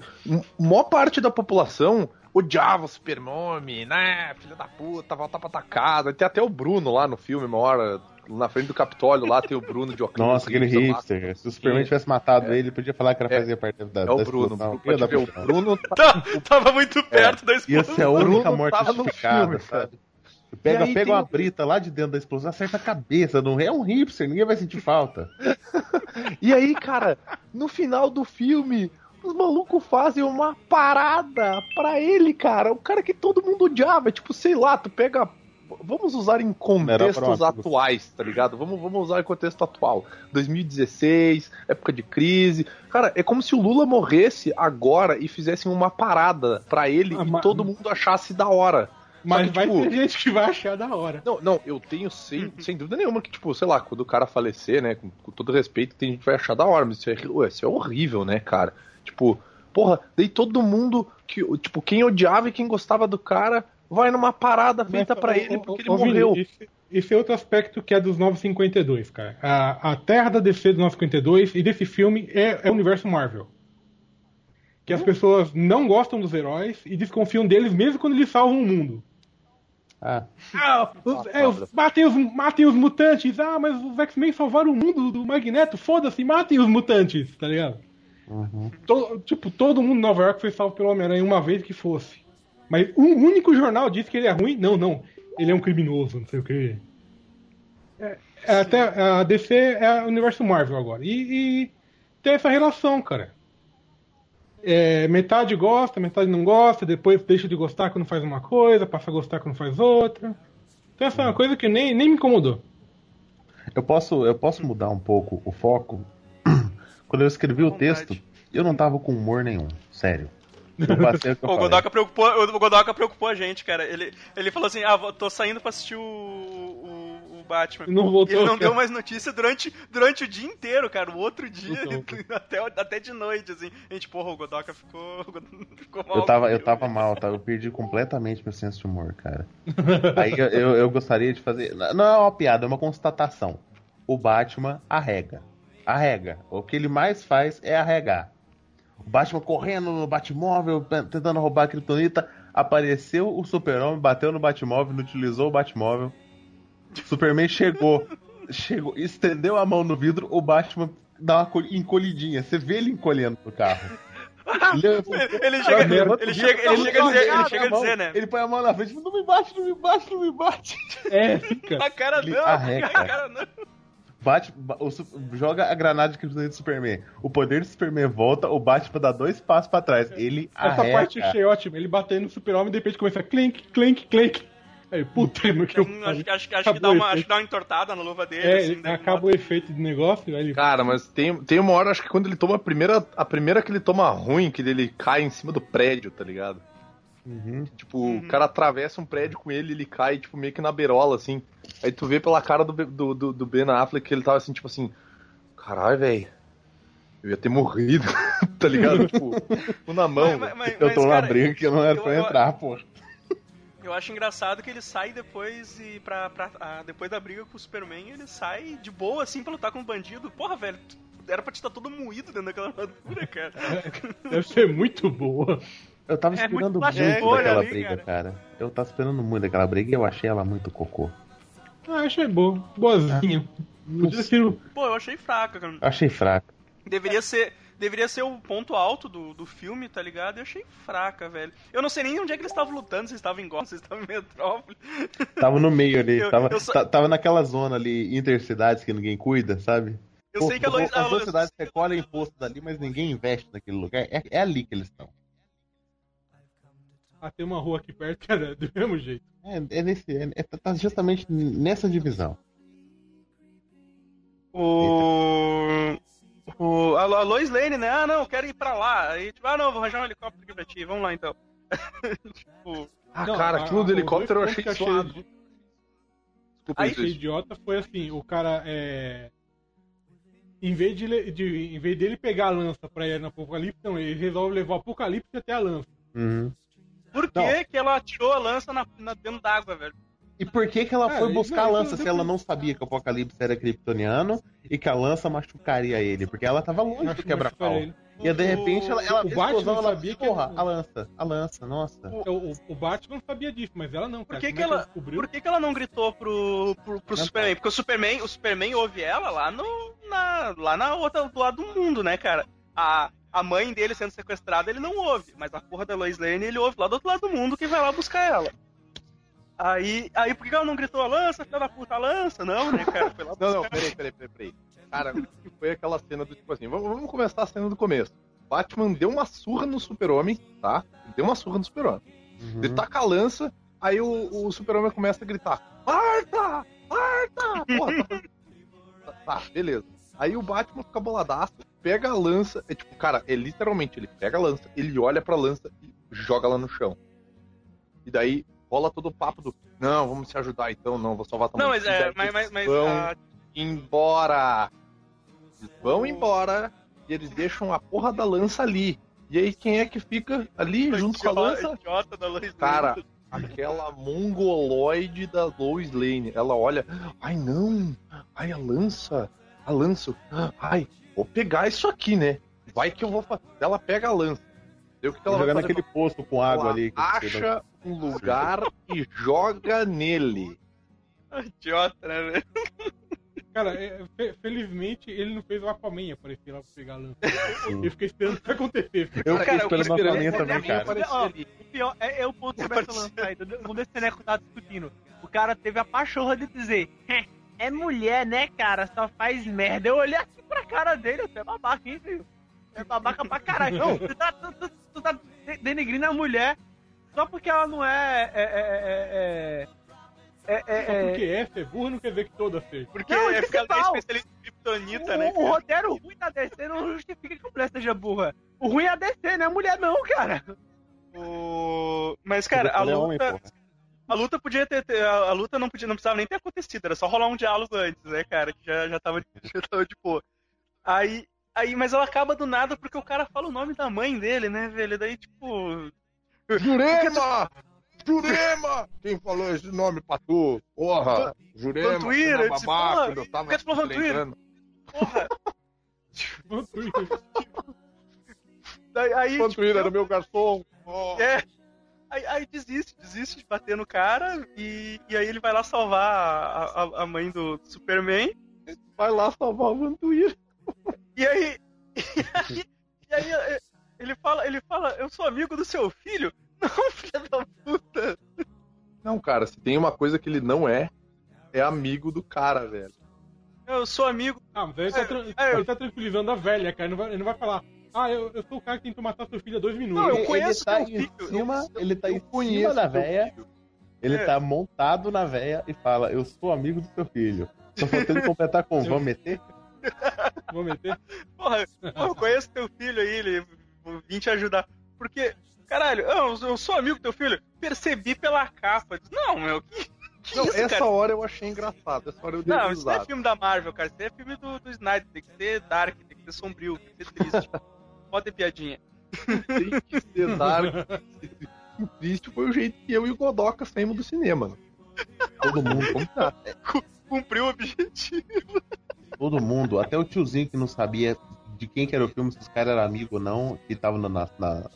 maior parte da população odiava o super-homem, né? Filha da puta, volta pra tua casa. Tem até o Bruno lá no filme, uma hora, na frente do Capitólio, lá tem o Bruno de óculos. Nossa, aquele hipster. Se o Superman tivesse matado ele, ele podia falar que era É. fazia parte da, É da o Bruno. explosão. Pode Ia dar ver, o Bruno tá tava muito perto da Ia explosão. ser a Bruno única morte tá justificada, sabe? Pega, pega tem uma o- brita lá de dentro da explosão, acerta a cabeça. Não é um hipster, ninguém vai sentir falta. E aí, cara, no final do filme, os malucos fazem uma parada pra ele, cara. O cara que todo mundo odiava. Tipo, sei lá, tu pega. Vamos usar em contextos atuais, tá ligado? Vamos, vamos usar em contexto atual. 2016, época de crise. Cara, é como se o Lula morresse agora e fizessem uma parada pra ele Ah, e mas- todo mundo achasse da hora. Mas que, vai tipo- ter gente que vai achar da hora. Não, não, eu tenho sem, sem dúvida nenhuma que, tipo, sei lá, quando o cara falecer, né, com, com todo respeito, tem gente que vai achar da hora, mas isso é, ué, isso é horrível, né, cara? Tipo, porra, daí todo mundo, que, tipo, quem odiava e quem gostava do cara vai numa parada feita pra ele porque ele Vini, morreu. Esse, esse é outro aspecto que é dos 952, cara. A, a terra da DC dos 952 e desse filme é, é o universo Marvel. Que Hum? as pessoas não gostam dos heróis e desconfiam deles mesmo quando eles salvam o mundo. Ah, Ah, os, é, os- matem, os, matem os mutantes. Ah, mas os X-Men salvaram o mundo do Magneto. Foda-se, matem os mutantes, tá ligado? Uhum. To- tipo, todo mundo em Nova York foi salvo pelo Homem-Aranha uma vez que fosse. Mas um único jornal disse que ele é ruim. Não, não. Ele é um criminoso, não sei o quê. É, é até a DC é o universo Marvel agora. E, e tem essa relação, cara. É, metade gosta, metade não gosta, depois deixa de gostar quando faz uma coisa, passa a gostar quando faz outra. Então essa é uma coisa que nem, nem me incomodou. Eu posso, eu posso mudar um pouco o foco? Quando eu escrevi o texto, eu não tava com humor nenhum, sério. O. Godoka preocupou, o Godoka preocupou a gente, cara. Ele, ele falou assim: ah, tô saindo pra assistir o, o Batman. Não voltou, ele não cara. deu mais notícia durante, durante o dia inteiro, cara. O outro dia, Não, até, até de noite, assim. A gente, porra, o Godoka ficou, ficou mal. Eu tava, eu tava mal, tá? Eu perdi completamente meu senso de humor, cara. Aí eu, eu, eu gostaria de fazer. Não é uma piada, é uma constatação. O Batman arrega. Arrega. O que ele mais faz é arregar. O Batman correndo no Batmóvel, tentando roubar a Kryptonita. Apareceu o Super-Homem, bateu no Batmóvel, não utilizou o Batmóvel. Superman chegou, chegou, estendeu a mão no vidro, o Batman dá uma col- encolhidinha. Você vê ele encolhendo no carro. Ele chega, merda. ele chega, ele chega a dizer, ele Põe chega a mão, dizer, né? Ele põe a mão na frente, não me bate, não me bate, não me bate. É, fica. Na cara Ele não, arrega. na cara não. Bate, ba- o joga a granada de kryptonita do Superman. O poder do Superman volta, o Batman dá dois passos pra trás. Ele Essa arrega. parte eu achei ótima. Ele batendo no super-homem e de repente começa clink, clink, clink. Aí, puta, no que eu Acho, que- acho, acho que dá o uma, acho efeito. que dá uma entortada na luva dele. É, assim, daí acaba o efeito de negócio, aí ele. Cara, mas tem, tem uma hora, acho que quando ele toma a primeira. A primeira que ele toma ruim, que ele cai em cima do prédio, tá ligado? Uhum. Tipo, o cara atravessa um prédio com ele ele cai, tipo, meio que na beirola, assim. Aí tu vê pela cara do, do, do, do Ben Affleck que ele tava assim, tipo assim. Caralho, velho. Eu ia ter morrido, tá ligado? tipo, na mão. Mas- mas- Eu mas, tô na cara, briga que não era eu- pra eu- entrar, pô. Eu acho engraçado que ele sai depois e pra, pra- ah, depois da briga com o Superman, ele sai de boa, assim, pra lutar com o bandido. Porra, velho, tu- era pra te estar todo moído dentro daquela armadura, cara. Deve ser muito boa. Eu tava É esperando muito muito, plástico daquela ali, briga, cara. cara. Eu tava esperando muito daquela briga e eu achei ela muito cocô. Ah, achei boa. Boazinha. Podia ser o- Pô, eu achei fraca, cara. Achei fraco. Deveria ser, deveria ser o ponto alto do, do filme, tá ligado? Eu achei fraca, velho. Eu não sei nem onde é que eles estavam lutando, se eles estavam em Gotham, se eles estavam em Metrópole. Tava no meio ali, Eu- tava, eu só- ta- tava naquela zona ali, intercidades que ninguém cuida, sabe? Eu Pô, sei que a Lois... As duas cidades recolhem imposto dali, mas ninguém investe naquele lugar. É, é ali que eles estão. Ah, tem uma rua aqui perto que é do mesmo jeito. É, é nesse, é, é- tá justamente nessa divisão. O... o a, a Lois Lane, né? Ah, não, eu quero ir pra lá. Aí, tipo, ah, não, vou arranjar um helicóptero aqui pra ti. Vamos lá, então. tipo... Ah, Não, cara, aquilo a- do helicóptero eu achei que suado. Desculpa, Aí- achei idiota foi assim, o cara é. Em vez, de, de- em vez dele pegar a lança pra ir no Apocalipse, não, ele resolve levar o Apocalipse até a lança. Uhum. Por que, que ela atirou a lança na, na- dentro d'água, velho? E por que que ela É, foi buscar a isso lança se depois- ela não sabia que o Apocalipse era kryptoniano e que a lança machucaria ele? Porque ela tava longe do que quebra-pau. E aí, de repente ela, ela O Batman explosão, ela sabia que- porra, a lança, a lança, nossa. O, o, o Batman não sabia disso, mas ela não, Por cara. que, Como que é ela, descobriu? por que, que ela não gritou pro, pro, pro Não, Superman? Porque o Superman, o Superman ouve ela lá no. Na, lá na outra do lado do mundo, né, cara? A, a mãe dele sendo sequestrada, ele não ouve. Mas a porra da Lois Lane, ele ouve lá do outro lado do mundo que vai lá buscar ela. Aí, aí por que que ela não gritou a lança, filha da puta, a lança? Não, né, cara? Foi lá Não, não, peraí, peraí, peraí, peraí. Cara, que foi aquela cena do tipo assim, vamos, vamos começar a cena do começo. Batman deu uma surra no super-homem, tá? Deu uma surra no super-homem. Uhum. Ele taca a lança, aí o, o super-homem começa a gritar, Marta! Marta! Porra, tá... tá, tá, beleza. Aí o Batman fica boladaço, pega a lança, é tipo, cara, é literalmente, ele pega a lança, ele olha pra lança e joga ela no chão. E daí rola todo o papo do, não, vamos se ajudar então, não, vou salvar tua Não, mãe." mas é. Mas, mas, mas, vão embora. Eles vão embora e eles deixam a porra da lança ali. E aí quem é que fica ali junto com a lança? idiota da Lois Lane. Cara, aquela mongoloide da Lois Lane. Ela olha, ai não, ai a lança, a lança, ai, vou pegar isso aqui, né? Vai que eu vou fazer. Ela pega a lança. Deu o que ela vai Jogando fazer? aquele poço com água Ela ali. que acha um lugar e joga nele. Idiota, né, velho? Cara, é, fe- felizmente ele não fez o Aquaman aparecer lá pra pegar a lança. Eu fiquei esperando isso acontecer. Eu Cara, fiquei esperando a Aquaman esperando- também, cara. Ó, ali. O pior é, é o ponto que vai Apareceu. lançar aí. Quando esse Neco tá discutindo, o cara teve a pachorra de dizer: "É, mulher, né, cara? Só faz merda. Eu olhei assim pra cara dele, você é babaca, hein, filho? É babaca pra caralho. Não, tu tá, tu, tu- tu tá de- denegrindo a mulher só porque ela não é. É. É. É. é, é, Só é- porque essa é burra não quer dizer que toda seja. Porque Não, é porque ela é especialista em Kryptonita, o, né? o roteiro ruim da DC não justifica que a mulher seja burra. O ruim é a DC, não é a mulher, não, cara. O... Mas, cara, a é luta. A luta podia ter. ter- A, a luta não, podia, não precisava nem ter acontecido, era só rolar um diálogo antes, né, cara? Que já, já, tava, já tava de boa. Aí, aí, mas ela acaba do nada porque o cara fala o nome da mãe dele, né, velho? Daí, tipo. Jurema! Jurema! Quem falou esse nome pra tu? Porra! Jurema! Vantuíra, eu disse, babaca, eu tava Vantuíra? lembrando. Porra! Daí, aí, Vantuíra era meu garçom. É. Aí, aí desiste, desiste de bater no cara e, e aí ele vai lá salvar a, a, a mãe do Superman. Vai lá salvar o Vantuíra. E aí, e aí, e aí, ele fala, ele fala, eu sou amigo do seu filho. Não, filha da puta. Não, cara, se tem uma coisa que ele não é, é amigo do cara, velho. Eu sou amigo. Ah, mas aí ele tá, É, é, eu- ele tá tranquilizando a velha, cara. Ele não vai, ele não vai falar, ah, eu, eu sou o cara que tentou matar seu filho há dois minutos. Não, eu Ele- conheço ele tá teu em filho, cima, eu- ele tá eu em cima da véia, filho. ele É. tá montado na véia e fala, eu sou amigo do seu filho. Só faltando ele completar com vamos meter? Vou meter. Porra, porra, eu conheço teu filho aí, ele vim te ajudar. Porque, caralho, eu, eu sou amigo do teu filho. Percebi pela capa. Não, meu, que, que Não, isso, essa cara? hora eu achei engraçado. Essa hora eu dei Não, isso não é filme da Marvel, cara. Isso é filme do, do Snyder. Tem que ser dark, tem que ser sombrio, tem que ser triste. Pode ter piadinha. Tem que ser dark. O triste foi o jeito que eu e o Godoka saímos do cinema. né? Todo mundo, como tá? Cumpriu o objetivo. Todo mundo, até o tiozinho que não sabia de quem que era o filme, se os caras eram amigos ou não, que tava na, na-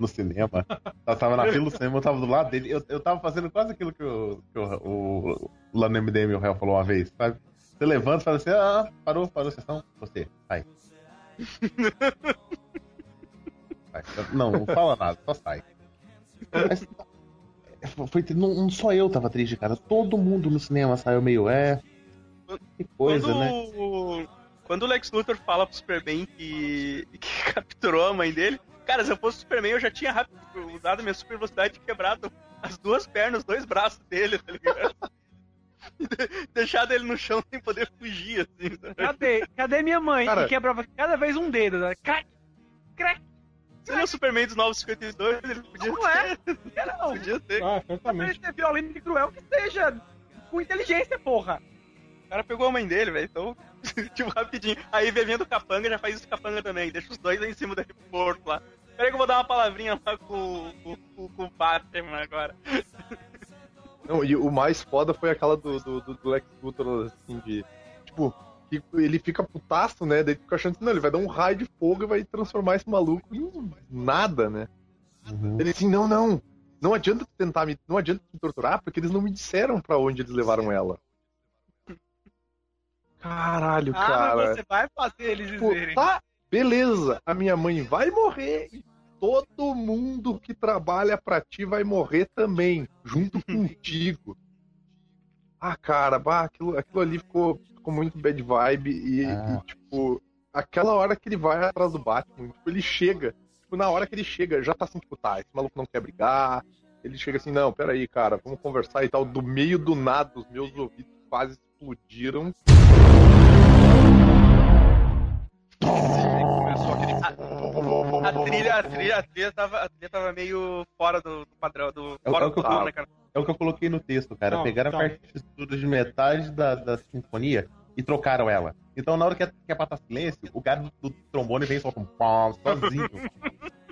no cinema. Eu tava na fila do cinema, eu tava do lado dele. Eu, eu tava fazendo quase aquilo que, o, que o, o- lá no MDM o réu falou uma vez, sabe? Você levanta e fala assim, ah, parou, parou a sessão, você, sai. Sai. Não, não fala nada, só sai. Mas, foi, não, não só eu tava triste, cara. Todo mundo no cinema saiu meio, é. Que coisa, quando, né? Quando o Lex Luthor fala pro Superman que, que capturou a mãe dele, cara, se eu fosse o Superman, eu já tinha rápido usado minha super velocidade e quebrado as duas pernas, os dois braços dele, tá ligado? E de- Deixado ele no chão sem poder fugir, assim. sabe? Cadê? Cadê minha mãe? Cara- que quebrava cada vez um dedo. Né? Crack, crack. Se ele é o Superman dos 952, ele podia Não é? ser. Não. Podia ser. Ah, Pra ele certamente. ser violento e cruel, que seja com inteligência, porra. O cara pegou a mãe dele, velho, então, tipo, rapidinho. Aí vendo o capanga, já faz isso com o capanga também. Deixa os dois aí em cima do aeroporto lá. Peraí que eu vou dar uma palavrinha lá com, com, com, com o Batman agora. Não, e o mais foda foi aquela do, do, do, Lex Luthor, assim, de. Tipo, que ele fica putaço, né? Daí fica achando assim, não, ele vai dar um raio de fogo e vai transformar esse maluco em nada, né? Uhum. Ele assim, não, não. Não adianta tentar me. Não adianta me torturar, porque eles não me disseram pra onde eles levaram ela. Caralho, Ah, cara. mas você vai fazer eles Tipo, dizerem. tá, beleza, a minha mãe vai morrer e todo mundo que trabalha pra ti vai morrer também, junto contigo. Ah, cara, bah, aquilo, aquilo ali ficou, ficou muito bad vibe e, Ah. e, tipo, aquela hora que ele vai atrás do Batman, tipo, ele chega, tipo, na hora que ele chega, já tá assim, tipo, tá, esse maluco não quer brigar, ele chega assim, não, peraí, cara, vamos conversar e tal, do meio do nada, os meus ouvidos quase explodiram. Começou aquele. A, a trilha, a trilha, a trilha tava, a trilha tava meio fora do, do padrão, do. É o- Fora é do padrão, né, cara? É o que eu coloquei no texto, cara. Não, Pegaram tá. a partitura de metade da, da sinfonia e trocaram ela. Então, na hora que é, que é pra estar silêncio, o cara do, do trombone vem e solta um pão sozinho.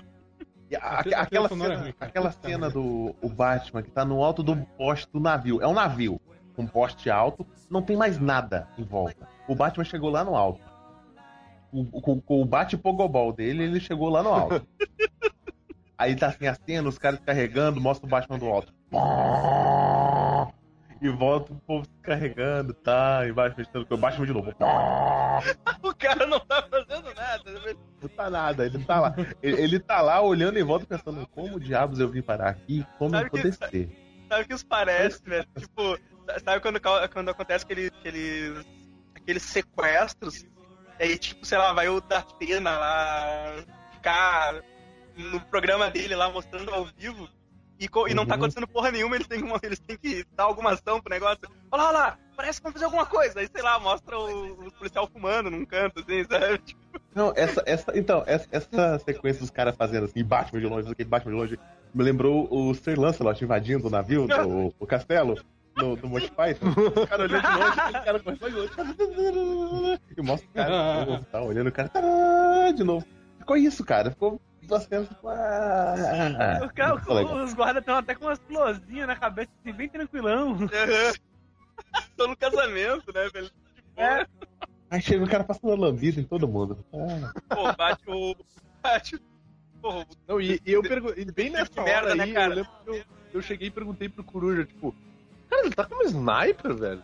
E a- A aquela é cena, aquela cena do o Batman que tá no alto do poste do navio. É um navio com poste alto, não tem mais nada em volta. O Batman chegou lá no alto. O- Com, com o bate-pogobol dele, ele chegou lá no alto. Aí tá assim a cena, os caras carregando, mostra o Batman do alto. e volta o povo se carregando, tá? Embaixo fechando o Batman de novo. O cara não tá fazendo nada. Não tá nada, ele tá lá. Ele, ele tá lá olhando em volta pensando como diabos eu vim parar aqui, como Sabe eu vou que- descer. Sabe o que isso parece, velho? Tipo, sabe quando, quando acontece aquele, aqueles, aqueles sequestros? Aí, tipo, sei lá, vai o Darth Pena lá ficar no programa dele lá mostrando ao vivo. E, e não tá Uhum. acontecendo porra nenhuma, eles têm, eles têm que dar alguma ação pro negócio. Olha lá, olha lá, parece que vão fazer alguma coisa. Aí, sei lá, mostra o, o policial fumando num canto, assim, sabe? Tipo, Não, essa, essa, então, essa, essa sequência dos caras fazendo assim, Batman de longe, aquele Batman de longe, me lembrou o Sir Lancelot invadindo o navio, o, o castelo, no, do Monty Python. Os caras olhando de longe, os caras correndo de longe. E mostra o cara de novo, tá olhando o cara tará, de novo. Ficou isso, cara. Ficou duas cenas, tipo, ah, O cara- os guardas estão até com umas florzinhas na cabeça, assim, bem tranquilão. Tô no casamento, né, velho? É. Aí chega o cara passando lambida em todo mundo. Ah, Pô, bate o. Bate. Pô, Não, e, e eu perguntei, bem nessa Que hora merda, né, aí, cara? eu eu, eu cheguei e perguntei pro Coruja, tipo, cara, ele tá com uma sniper, velho?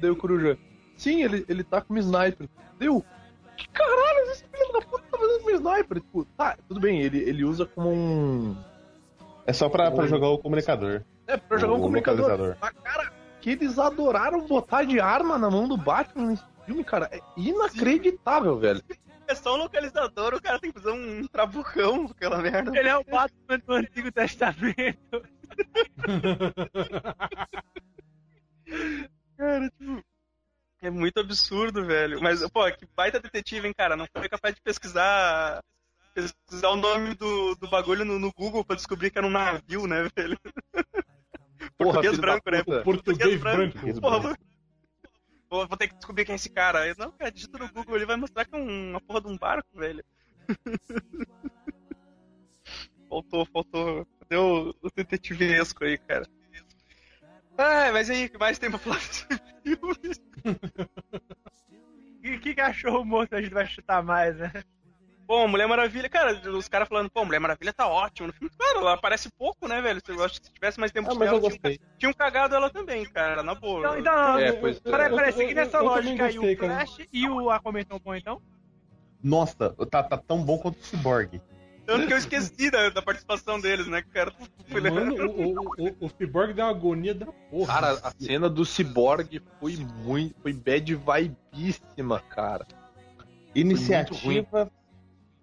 Daí o Coruja, sim, ele, ele tá com uma sniper. Deu, que caralho, esse filho da puta tá fazendo com uma sniper? Tipo, tá, tudo bem, ele, ele usa como um... É só pra, pra jogar o comunicador. É, pra jogar um O comunicador. localizador. Mas, cara, que eles adoraram botar de arma na mão do Batman nesse filme, cara, é inacreditável, velho. é só um localizador, o cara tem que fazer um trabucão com aquela merda. Ele é o Batman do Antigo Testamento. Cara, tipo. É muito absurdo, velho. Mas, pô, que baita detetive, hein, cara? Não foi capaz de pesquisar. Pesquisar o nome do, do bagulho no, no Google pra descobrir que era um navio, né, velho? Porra, Português branco, né? puta. Português branco. Porra, vou... Vou ter que descobrir quem é esse cara. Aí, Não, cara, digita no Google, ele vai mostrar que é um- uma porra de um barco, velho. faltou, faltou. Cadê o, o detetivesco aí, cara? Ah, mas aí, o que mais tem pra falar filme? Que, que cachorro morto a gente vai chutar mais, né? Bom, Mulher Maravilha, cara, os caras falando, pô, Mulher Maravilha tá ótimo no filme. Claro, ela aparece pouco, né, velho? Eu acho que se tivesse mais tempo Ah, de mas tela, eu tinham, gostei. tinham cagado ela também, cara, na boa. Então, então É, pois é. peraí, peraí, Eu- seguindo eu- essa eu também lógica aí, o cara. Flash e o Aquaman tão bom, então? Nossa, tá, tá tão bom quanto o Cyborg. Tanto que eu esqueci da, da participação deles, né, cara? Mano, o, o, o, o Cyborg deu uma agonia da porra. Cara, a cena do Cyborg foi muito. Foi bad vibíssima, cara. Iniciativa.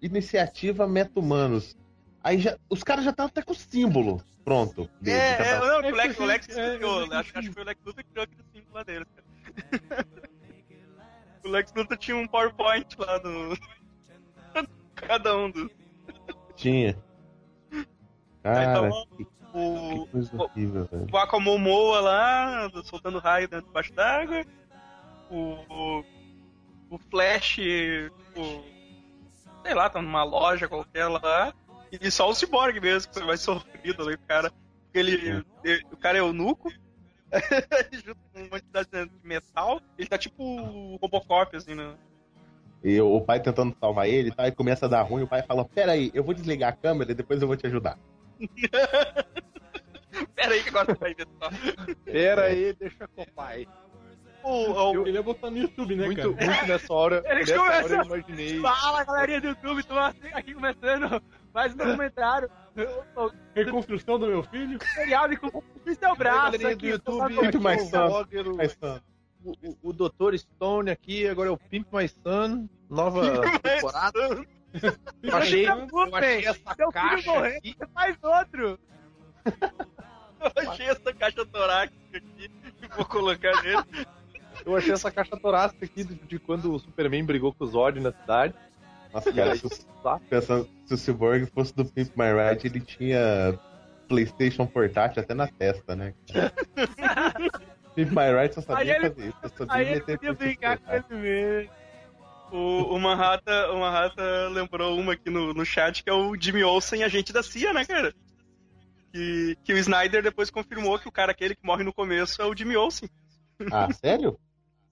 Iniciativa Meta-Humanos. Aí já, os caras já estavam até com o símbolo pronto. É, dele, é, não, É o Lex, o Lex é, criou, é, acho, acho que foi o Lex Luthor que criou aquele símbolo lá deles, cara. O Lex Luthor tinha um PowerPoint lá do. Cada um dos. Tinha. Aí Cara, tava que, o, que coisa horrível, velho. o Aquamomoa lá, soltando raio dentro debaixo d'água. O, o, o Flash, tipo, sei lá, tá numa loja qualquer lá. E só o Cyborg mesmo, que mais sofrido ali, o cara. Ele, ele- o cara é eunuco. junto com uma quantidade de metal, ele tá tipo o Robocop, assim, né? E o pai tentando salvar ele, tá? E começa a dar ruim, o pai fala, pera aí, eu vou desligar a câmera e depois eu vou te ajudar. Pera aí que agora você vai ver só. Pera aí, deixa com o pai. O, o, Ele ia botar no YouTube, né, Muito, cara? muito nessa hora. Eles nessa hora começam- eu imaginei. Fala, galerinha do YouTube, tô aqui começando mais um documentário. O o Reconstrução do meu filho. tutorial de como construir seu braço galerinha do YouTube, Muito mais o blogger, o, o, Dr. Stone aqui, agora é o Pimp My Son, nova temporada. Eu achei, eu achei essa Seu filho caixa morrer, aqui. você faz outro. eu achei essa caixa torácica aqui e vou colocar nele. Eu achei essa caixa torácica aqui de, de quando o Superman brigou com o Zod na cidade. Nossa, cara, se, o- pensando, se o Cyborg fosse do Pimp My Ride, ele tinha Playstation portátil até na testa, né? Pimp My Ride só sabia Aí ele- fazer isso. Só sabia Aí ele podia brincar com ele mesmo. O, o Manhattan, o Manhattan lembrou uma aqui no, no chat que é o Jimmy Olsen, agente da CIA, né, cara? Que, que o Snyder depois confirmou que o cara aquele que morre no começo é o Jimmy Olsen. Ah, sério?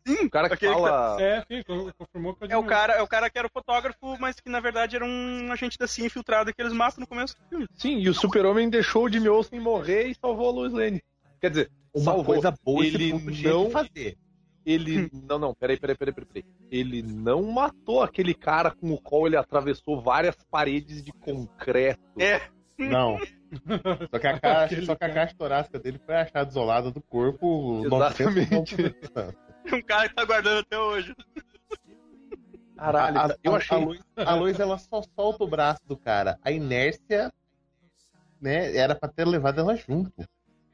Sim, O cara que aquele fala. É, sim, con- confirmou que eu É o cara, é o cara que era o fotógrafo, mas que na verdade era um agente da CIA infiltrado que eles matam no começo do filme. Sim, e o Super-Homem deixou o Jimmy Olsen morrer e salvou a Lois Lane. Quer dizer, Uma salvou. coisa boa esse ele não que fazer. Ele. Não, não, peraí, peraí, peraí, peraí, peraí. Ele não matou aquele cara com o qual ele atravessou várias paredes de concreto. É, Não. Só que a caixa, só que a caixa torácica dele foi achada isolada do corpo Exatamente. 900 quilômetros de distância. um cara que tá guardando até hoje. Caralho, a, eu achei. a luz, a luz, ela só solta o braço do cara. A inércia, né, era pra ter levado ela junto.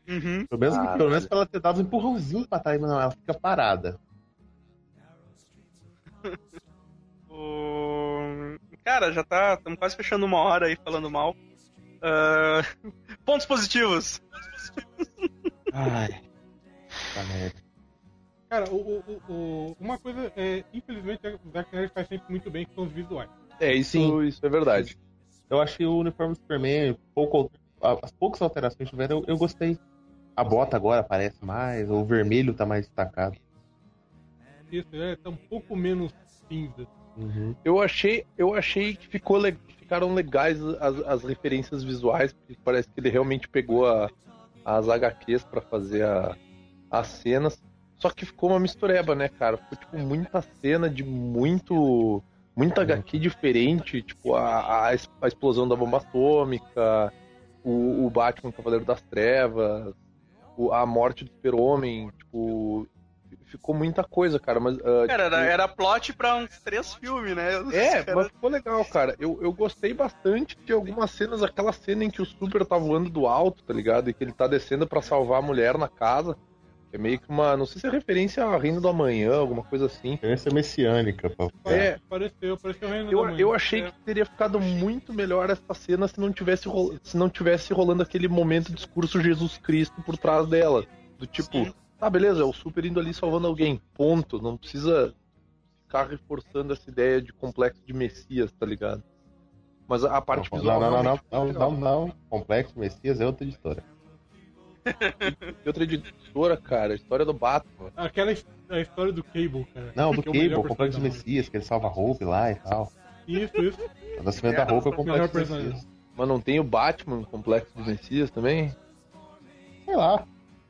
Uhum. Pelo menos, pelo menos pra ela ter dado um empurrãozinho pra trás, mas não, ela fica parada. O... Cara, já tá. Estamos quase fechando uma hora aí falando mal. Ah, Pontos positivos. Ai. Tá merda. Cara, o, o- o- uma coisa, é, infelizmente, o Zack Snyder faz sempre muito bem, que são os visuais. É, isso, Sim. isso é verdade. Eu achei o uniforme do Superman, pouco, as poucas alterações que tiveram, eu, eu gostei. A bota agora aparece mais, o vermelho tá mais destacado. Isso, é, tá um pouco menos cinza. Uhum. Eu achei, eu achei que ficou le- ficaram legais as, as referências visuais, porque parece que ele realmente pegou a- as HQs pra fazer a- as cenas. Só que ficou uma mistureba, né, cara? Ficou tipo muita cena de muito. Muita HQ diferente, tipo a, a, a explosão da bomba atômica, o, o Batman Cavaleiro das Trevas, a morte do Super-Homem, tipo. Ficou muita coisa, cara. Mas, ah, Cara, tipo, era, era plot pra uns três filmes, né? É, mas ficou legal, cara. Eu, eu gostei bastante de algumas cenas, aquela cena em que o Super tá voando do alto, tá ligado? E que ele tá descendo pra salvar a mulher na casa. É meio que uma. Não sei se é referência a Reino do Amanhã, alguma coisa assim. É messiânica, pô. É. Pareceu, pareceu o Reino Eu, da Manhã. eu achei que teria ficado muito melhor essa cena se não tivesse, ro- se não tivesse rolando aquele momento discurso Jesus Cristo por trás dela. Do tipo, Sim. tá, beleza, é o Super indo ali salvando alguém. Ponto. Não precisa ficar reforçando essa ideia de complexo de Messias, tá ligado? Mas a parte Não, visual. não, não, não, não, não, legal. não. Complexo Messias é outra editora. E outra editora, cara, a história do Batman. Aquela a história do Cable, cara. Não, do que é o Cable, o Complexo Messias, que ele salva a Hope lá e tal. Isso, isso. O nascimento da Hope é o Melhor Complexo. Messias. Mas não tem o Batman no Complexo do Messias também? Sei lá.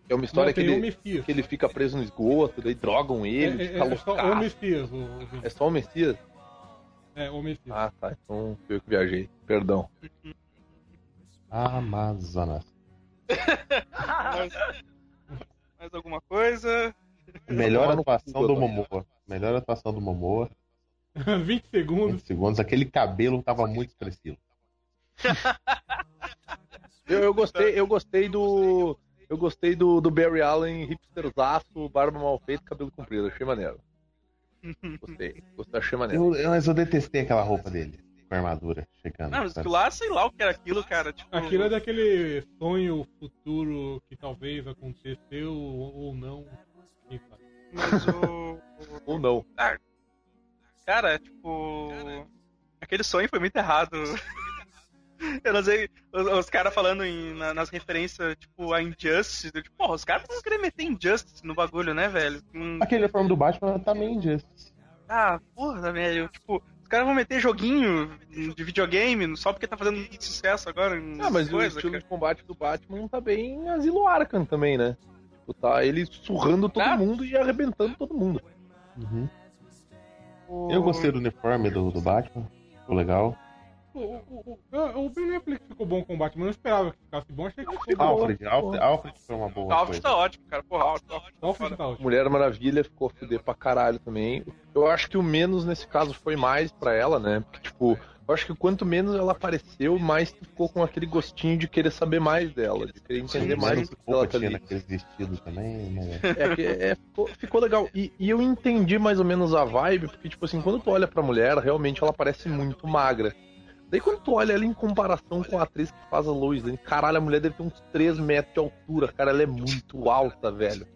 É uma história Não, que, o ele, Messias. que ele fica preso no esgoto, daí drogam É, ele, é, fica é só o. Messias. O, o- É só o Messias? é, o Messias. Ah, tá. Então fui eu que viajei. Perdão. Amazonas. Mais, mais alguma coisa? Melhor atuação do. Momoa. Melhor atuação do Momoa. 20 20 segundos. segundos. Aquele cabelo tava muito expressivo. Eu, eu gostei, eu gostei do. Eu gostei do, do Barry Allen, hipsterzaço, barba mal feita, cabelo comprido. Achei maneiro. Gostei. Gostei, achei maneiro. Eu, eu- mas eu detestei aquela roupa dele. Com a armadura chegando. Não, mas lá, sei lá o que era aquilo, cara. Tipo, Aquilo é daquele sonho futuro que talvez aconteceu ou ou não. Mas o. Ou não. Cara, tipo. Aquele sonho foi muito errado. Eu não sei, os, os caras falando em- na- nas referências, tipo, a Injustice. eu, Tipo, porra, os caras vão querer meter Injustice no bagulho, né, velho? Hum, Aquele uniforme do Batman tá meio injusto. ah, porra, velho. Tipo, caras vão meter joguinho de videogame só porque tá fazendo sucesso agora. em Ah, mas coisa, o estilo cara. de combate do Batman tá bem Asilo Arkham também, né? Tipo, tá ele surrando todo Tá. mundo e arrebentando todo mundo. Uhum. O- Eu gostei do uniforme do, do Batman. Ficou legal. O, o, o, o Ben Affleck ficou bom com o Batman, eu não esperava que ficasse bom, achei que ficou bom. Alfred, Alfred, Alfred foi uma boa Alfred coisa. tá ótimo, cara. Porra, Alfred, Alfred tá Alfred tá ótimo. Mulher Maravilha ficou fuder pra caralho também. Eu acho que o menos nesse caso foi mais pra ela, né? Porque, tipo, eu acho que quanto menos ela apareceu, mais tu ficou com aquele gostinho de querer saber mais dela, de querer entender mais Menos do que ela tá ali. vestidos também, né? É, que- é, ficou, ficou legal. E, e eu entendi mais ou menos a vibe, porque, tipo assim, quando tu olha pra mulher, realmente ela parece muito magra. Daí quando tu olha ela em comparação com a atriz que faz a Lois Lane, caralho, a mulher deve ter uns 3 metros de altura, cara, ela é muito alta, velho.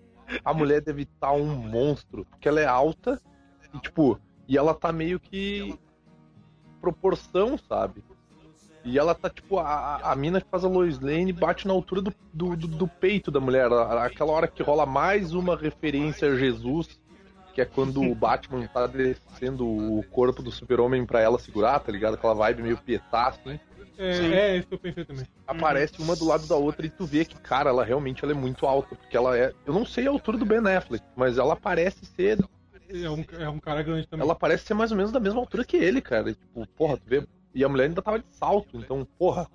A mulher deve estar um monstro, porque ela é alta e, tipo, e ela tá meio que proporção, sabe? E ela tá, tipo, a, a mina que faz a Lois Lane bate na altura do, do, do- do peito da mulher. Aquela hora que rola mais uma referência a Jesus, que é quando o Batman tá descendo o corpo do super-homem pra ela segurar, tá ligado? Aquela vibe meio pietá, assim. É, Sim. é isso que eu pensei também. Aparece uma do lado da outra e tu vê que, cara, ela realmente ela é muito alta. Porque ela é. Eu não sei a altura do Ben Affleck, mas ela parece ser. É um, é um cara grande também. Ela parece ser mais ou menos da mesma altura que ele, cara. E, Tipo, porra, tu vê. E a mulher ainda tava de salto, então, porra.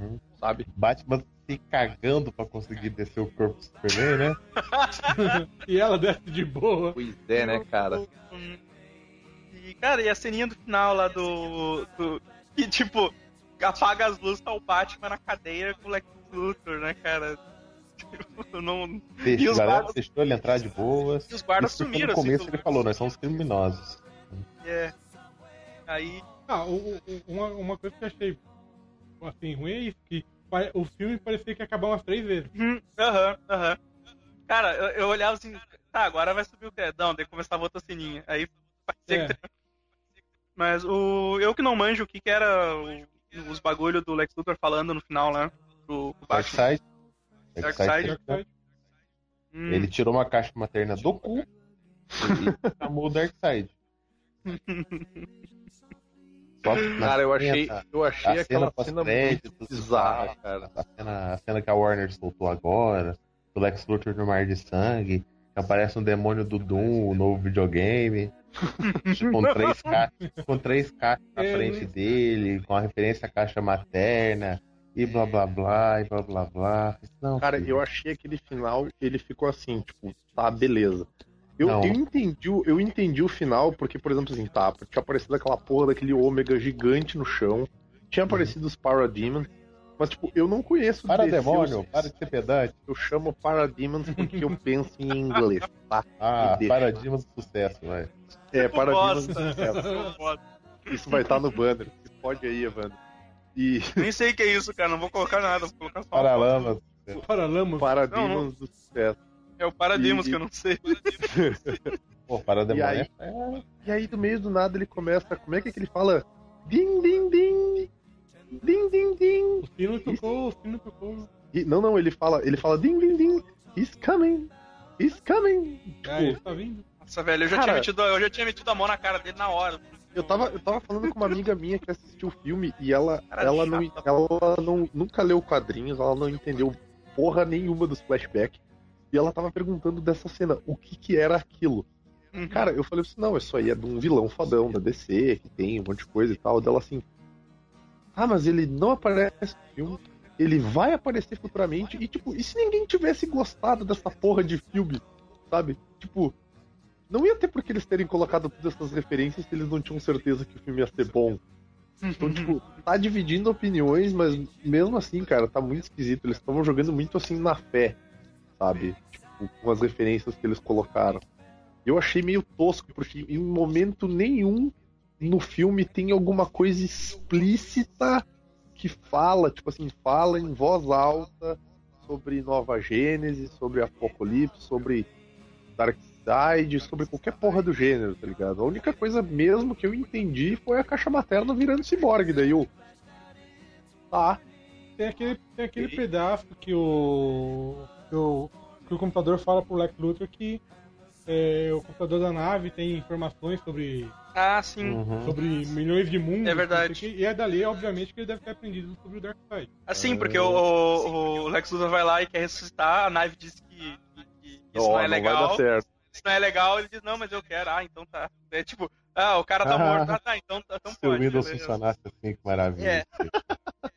Hum. Sabe? Batman se cagando pra conseguir descer o corpo do Superman, né? e ela desce de boa. Pois é, né, cara? E, cara, e a ceninha do final lá do. do que, tipo, apaga as luzes, tá o Batman na cadeira com o Lex Luthor, né, cara? Tipo, não. Deixa, E os galera guardas- deixou ele entrar de boas. E os guardas Isso sumiram, No assim, começo do- ele falou, nós somos criminosos. É. Aí. Ah, o- o- uma, uma coisa que eu achei assim, ruim é isso, que o filme parecia que ia acabar umas três vezes. Hum, Aham, aham. Cara, eu, eu olhava assim, tá, agora vai subir o quedão, daí começava outra sininha. Aí parecia É. que. Mas o. Eu que não manjo o que, que era o- os bagulho do Lex Luthor falando no final, né? Pro, pro Batman. Darkseid. Darkseid. Darkseid. Hum, Ele tirou uma caixa materna do cu e chamou o Darkseid. Cara, eu achei, eu achei a aquela cena muito bizarra, cara. A cena, a cena que a Warner soltou agora, do Lex Luthor no Mar de Sangue, que aparece um demônio do Doom, o novo videogame, com três caixas, com três caixas na É, frente dele, com a referência à caixa materna, e blá blá blá, e blá blá blá. Não, Cara, filho. eu achei aquele final, ele ficou assim, tipo, tá, beleza. Eu, eu, entendi, o- eu entendi o final, porque, por exemplo, assim, tá, tinha aparecido aquela porra daquele ômega gigante no chão, tinha aparecido os Parademons, mas, tipo, eu não conheço Para desse, demônio, eu, para de ser pedante. eu chamo Parademons porque eu penso em inglês, tá? Ah, do sucesso, vai. É, Parademons bosta. do sucesso. Isso vai estar no banner, pode aí, Evandro. E Nem sei o que é isso, cara, não vou colocar nada, vou colocar só. Paralamas. Paralamas. Parademons do sucesso. É o Paradigmas E- que eu não sei. Pô, para E aí? é E aí, do meio do nada, ele começa. Como é que, é que ele fala? Din, din, din. Din, din, din. O sino tocou, o sino tocou. E, não, não, ele fala, ele fala din, din, din. He's coming. He's coming. Ah, ele tá vindo. Nossa, velho, eu já, Cara- tinha metido, eu já tinha metido a mão na cara dele na hora. Eu tava, eu tava falando com uma amiga minha que assistiu o filme e ela, Cara ela, não, ela não, nunca leu quadrinhos, ela não entendeu porra nenhuma dos flashbacks. E ela tava perguntando dessa cena, o que que era aquilo? Uhum. Cara, eu falei assim, não, isso aí é de um vilão fodão da DC, que tem um monte de coisa e tal. Dela assim, ah, mas ele não aparece no filme, ele vai aparecer futuramente. E tipo, e se ninguém tivesse gostado dessa porra de filme, sabe? Tipo, não ia ter por que eles terem colocado todas essas referências se eles não tinham certeza que o filme ia ser bom. Então, tipo, tá dividindo opiniões, mas mesmo assim, cara, tá muito esquisito. Eles estavam jogando muito assim na fé, sabe? Tipo, com as referências que eles colocaram. Eu achei meio tosco, porque em momento nenhum no filme tem alguma coisa explícita que fala, tipo assim, fala em voz alta sobre Nova Gênesis, sobre Apocalipse, sobre Darkseid, sobre qualquer porra do gênero, tá ligado? A única coisa mesmo que eu entendi foi a caixa materna virando ciborgue, daí eu. Tá. Tem aquele, tem aquele E- pedaço que o, que o. que o computador fala pro Lex Luthor que é, o computador da nave tem informações sobre, Ah, sim. Uhum. sobre milhões de mundos. É verdade. não quê, E é dali, obviamente, que ele deve ter aprendido sobre o Darkseid. Assim, porque o, o, o Lex Luthor vai lá e quer ressuscitar, a nave diz que, que- que isso Ó, não é legal. vai dar certo. Isso não é legal, ele diz, não, mas eu quero. Ah, então tá. É tipo, ah, o cara tá Ah. morto. Ah, tá, então, então Se o pode. Windows funcionasse assim, que maravilha. É.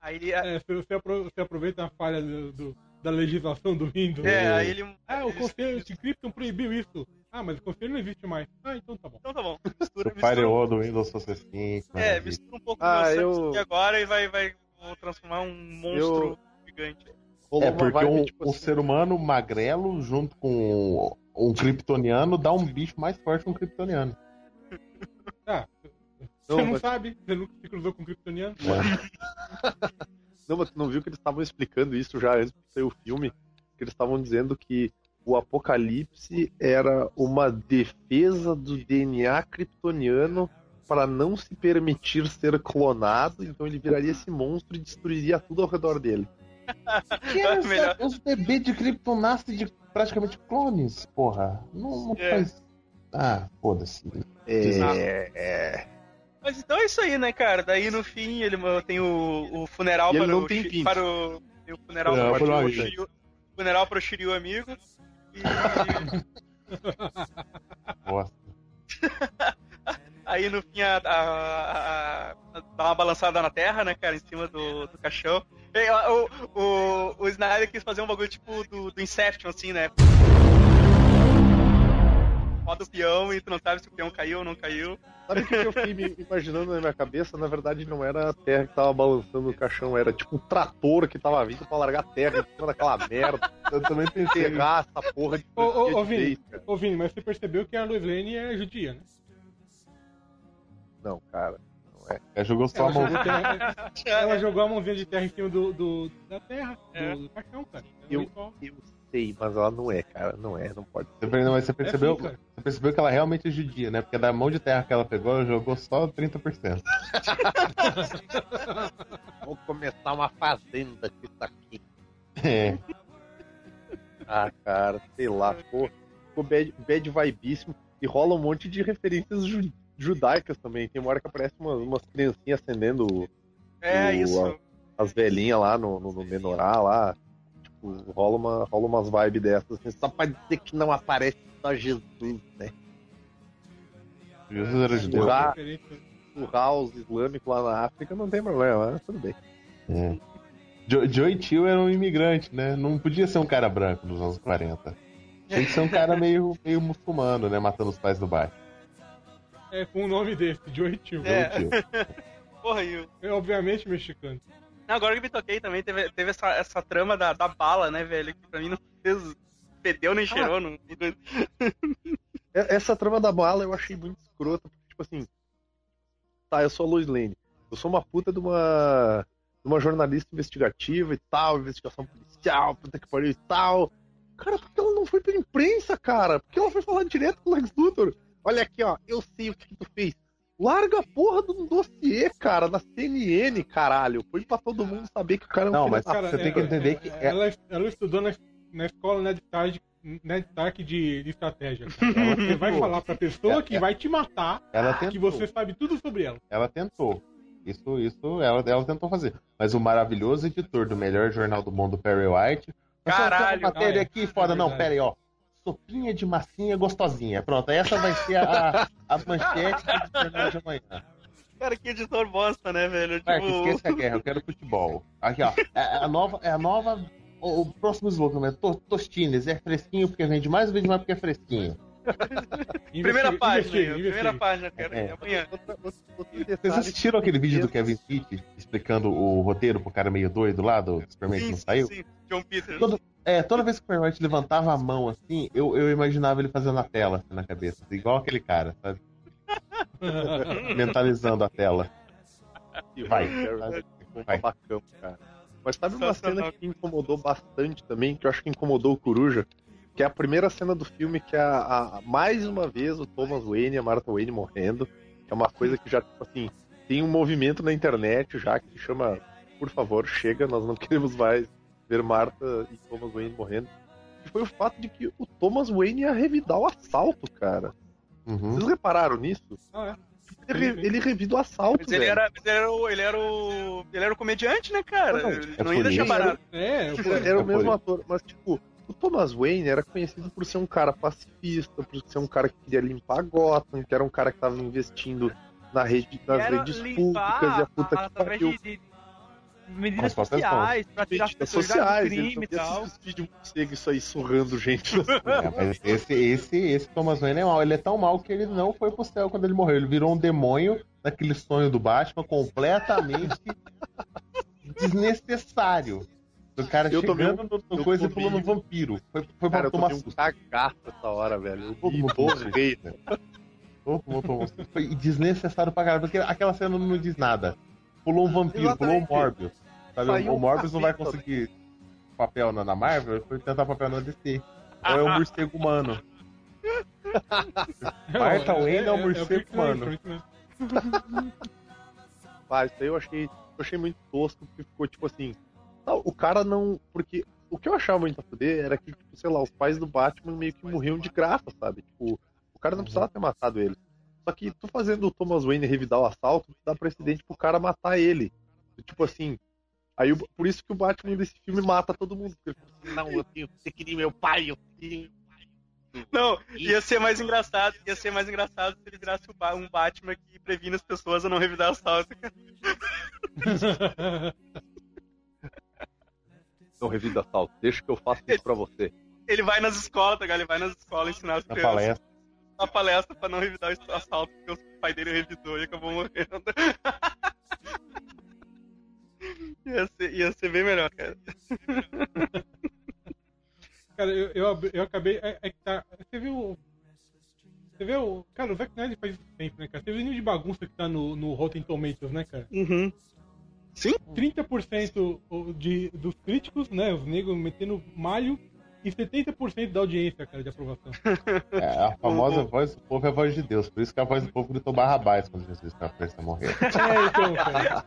Aí. É, É, você aproveita a falha do, do- da legislação do Windows. aí ele. Ah, o conselho de Krypton proibiu isso. Ah, mas o conselho não existe mais. Ah, então tá bom. Então tá bom. Se Mistura, o mistura, firewall do Windows fosse assim, que é, maravilha. mistura um pouco Ah, eu- sangue agora e vai, vai vou transformar um monstro gigante. Rolou É, porque um, tipo um assim, ser humano magrelo junto com um kryptoniano dá um bicho mais forte que um kryptoniano. Ah, você Não, não mas- sabe, você nunca se cruzou com um Kryptoniano. Não, mas tu não viu que eles estavam explicando isso já antes de sair o filme? Que eles estavam dizendo que o Apocalipse era uma defesa do DNA kryptoniano para não se permitir ser clonado, então ele viraria esse monstro e destruiria tudo ao redor dele. Que é essa- Melhor. Os bebês de Krypton nascem de praticamente clones, porra. Não, não É. faz. Ah, foda-se. É, é. Mas então é isso aí, né, cara? Daí no fim ele tem o, o funeral para, não o, tem pinto. para o. Tem o funeral Funeral para, para o. Shiryu. Funeral para o Shiryu amigo. E Nossa. aí no fim a, a- a- dá uma balançada na terra, né, cara, em cima do, do caixão. E, O, o, o Snyder quis fazer um bagulho tipo do, do Inception, assim, né? Roda o peão e tu não sabe se o peão caiu ou não caiu. Sabe o que eu fiquei me imaginando na minha cabeça? Na verdade, não era a terra que tava balançando no caixão, era tipo um trator que tava vindo pra largar a terra em cima daquela merda. Eu também pensei. Enterrar essa porra de Ô, ô, ô, de Vini. Ô, Vini, mas você percebeu que a Lois Lane é judia, né? Não, cara. Ela jogou só a Ela mão. jogou, terra- ela jogou a mãozinha de terra em cima do, do- da terra, É. do, do caixão, cara. Ela Eu- só- Eu sei, mas ela não é, cara. Não é, não pode ser. Mas você percebeu, sim, cara. você percebeu que ela realmente é judia, né? Porque da mão de terra que ela pegou, ela jogou só 30%. Vou começar uma fazenda com isso aqui. É. Ah, cara, sei lá, ficou, ficou bad, bad vibíssimo. E rola um monte de referências ju- judaicas também. Tem uma hora que aparece umas, umas criancinhas acendendo É O- isso. as velhinhas lá no, no, no menorá lá. Tipo, rola, uma, rola umas vibes dessas, assim, só pra dizer que não aparece só Jesus, né? Jesus era judeu. Urra. referência. O house islâmico lá na África não tem problema, mas tudo bem. É. Jo- Joey Tio era um imigrante, né? Não podia ser um cara branco nos anos 40. Tinha que ser um cara meio, meio muçulmano, né? Matando os pais do bairro. É, com o nome desse, Joey Tio. É. Joey Tio. Porra, e o- É obviamente mexicano. Agora que me toquei também, teve, teve essa, essa trama da, da bala, né, velho? Que pra mim não fez. Fedeu nem cheirou. Não... Essa trama da bala eu achei muito escrota, porque, tipo assim, tá, eu sou a Lois Lane, eu sou uma puta de uma, de uma jornalista investigativa e tal, investigação policial, puta que pariu e tal. Cara, por que ela não foi pra imprensa, cara? Por que ela foi falar direto com o Lex Luthor? Olha aqui, ó, eu sei o que tu fez. Larga a porra do dossiê, cara, na CNN, caralho. Foi pra todo mundo saber que o cara é um Não, filho mas Cara, você tem que entender que é- Ela, ela estudou na, na escola Ned Stark, Ned Stark de, de estratégia. cara. Você vai falar pra pessoa que vai te matar Ela que você sabe tudo sobre ela. Ela tentou. Isso, isso ela, ela tentou fazer. Mas o maravilhoso editor do melhor jornal do mundo, Perry White. "Pessoal, tem uma Caralho. matéria Ah, é. aqui foda. É não, pera aí, ó. Sopinha de massinha gostosinha. Pronto, essa vai ser a, a manchete do jornal de amanhã. Cara, que editor bosta, né, velho? Mark, Tipo, esqueça a guerra, eu quero futebol. Aqui, ó. É a nova. É a nova o, o próximo slogan, né? To- Tostines. É fresquinho porque vende mais, vende mais porque é fresquinho. primeira página, investigue, aí, primeira página, cara. É. Amanhã. Vocês assistiram aquele vídeo do Kevin Smith explicando o roteiro pro cara meio doido lá do Superman que Sim, não sim, saiu? sim. John Peter. Todo- É, toda vez que o White levantava a mão assim, eu, eu imaginava ele fazendo a tela assim, na cabeça, assim, igual aquele cara, sabe? Mentalizando a tela. que Vai. Vai. Um Vai. babacão, cara. Mas sabe uma cena que me incomodou bastante também, que eu acho que incomodou o Coruja? Que é a primeira cena do filme que é a, a- mais uma vez o Thomas Wayne e a Martha Wayne morrendo. Que é uma coisa que já, tipo assim, tem um movimento na internet já que chama Por favor, chega, nós não queremos mais ver Martha e Thomas Wayne morrendo. Que foi o fato de que o Thomas Wayne ia revidar o assalto, cara. Uhum. Vocês repararam nisso? Ah, Ele, re- ele revida o assalto, Mas ele velho. era, mas ele era o. Ele era o. Ele era o comediante, né, cara? Não, Ele é não ia deixar barato. é, eu- Era É o mesmo ator, mas tipo, o Thomas Wayne era conhecido por ser um cara pacifista, por ser um cara que queria limpar Gotham, que era um cara que tava investindo na rede, nas redes limpar públicas e a puta a- que pariu. de, de medidas sociais, pra tirar as Medidas pessoas sociais, do crime e tal. vídeos morcego, isso aí surrando gente. É, mas esse, esse, esse Thomas Wayne é mal. Ele é tão mal que ele não foi pro céu quando ele morreu. Ele virou um demônio daquele sonho do Batman completamente desnecessário. Do cara Eu chegando no, no eu coisa e pulando um um- vampiro. Foi, foi Cara, pra eu tomar um susto. cagaço essa hora, velho. Eu Todo mundo tomou borrei. Todo mundo tomou susto. Foi desnecessário pra caralho, porque aquela cena não diz nada. Pulou um vampiro, pulou um. Morbius. Sabe? Saiu o um Morbius não vai conseguir papel na, na Marvel, ele foi tentar papel na DC. Ou é um morcego humano. Martha Wayne é um morcego humano. Ah, isso aí eu achei, eu achei muito tosco, porque ficou tipo assim. não, o cara não. Porque o que eu achava muito a fuder era que, tipo, sei lá, os pais do Batman meio que morriam de graça, sabe? Tipo, o cara não precisava ter matado ele. Só que tu fazendo o Thomas Wayne revidar o assalto, tu dá precedente pro cara matar ele. Tipo assim. Aí, o- por isso que o Batman desse filme mata todo mundo. Porque ele fala assim, não, eu tenho, você queria meu pai, eu tenho. Não, ia ser mais engraçado, ia ser mais engraçado se ele virasse um Batman que previne as pessoas a não revidar assalto, cara. Não revida assalto, deixa que eu faço isso pra você. Ele vai nas escolas, tá? Ele vai nas escolas ensinar as Na crianças. palestra. Uma palestra pra não revidar o assalto, porque o pai dele revidou e acabou morrendo. ia, ser, ia ser bem melhor, cara. Cara, eu, eu, eu acabei. É, é que tá. Você viu. Você viu. Cara, o Zack Snyder faz isso sempre, né, cara? Você viu o nível de bagunça que tá no, no Rotten Tomatoes, né, cara? Uhum. 30% o- de, dos críticos, né? Os negros metendo malho e 70% da audiência, cara, de aprovação. É, a famosa voz do povo é a voz de Deus. Por isso que a voz do povo gritou barrabás quando Jesus estava prestes a morrer. É, então, cara.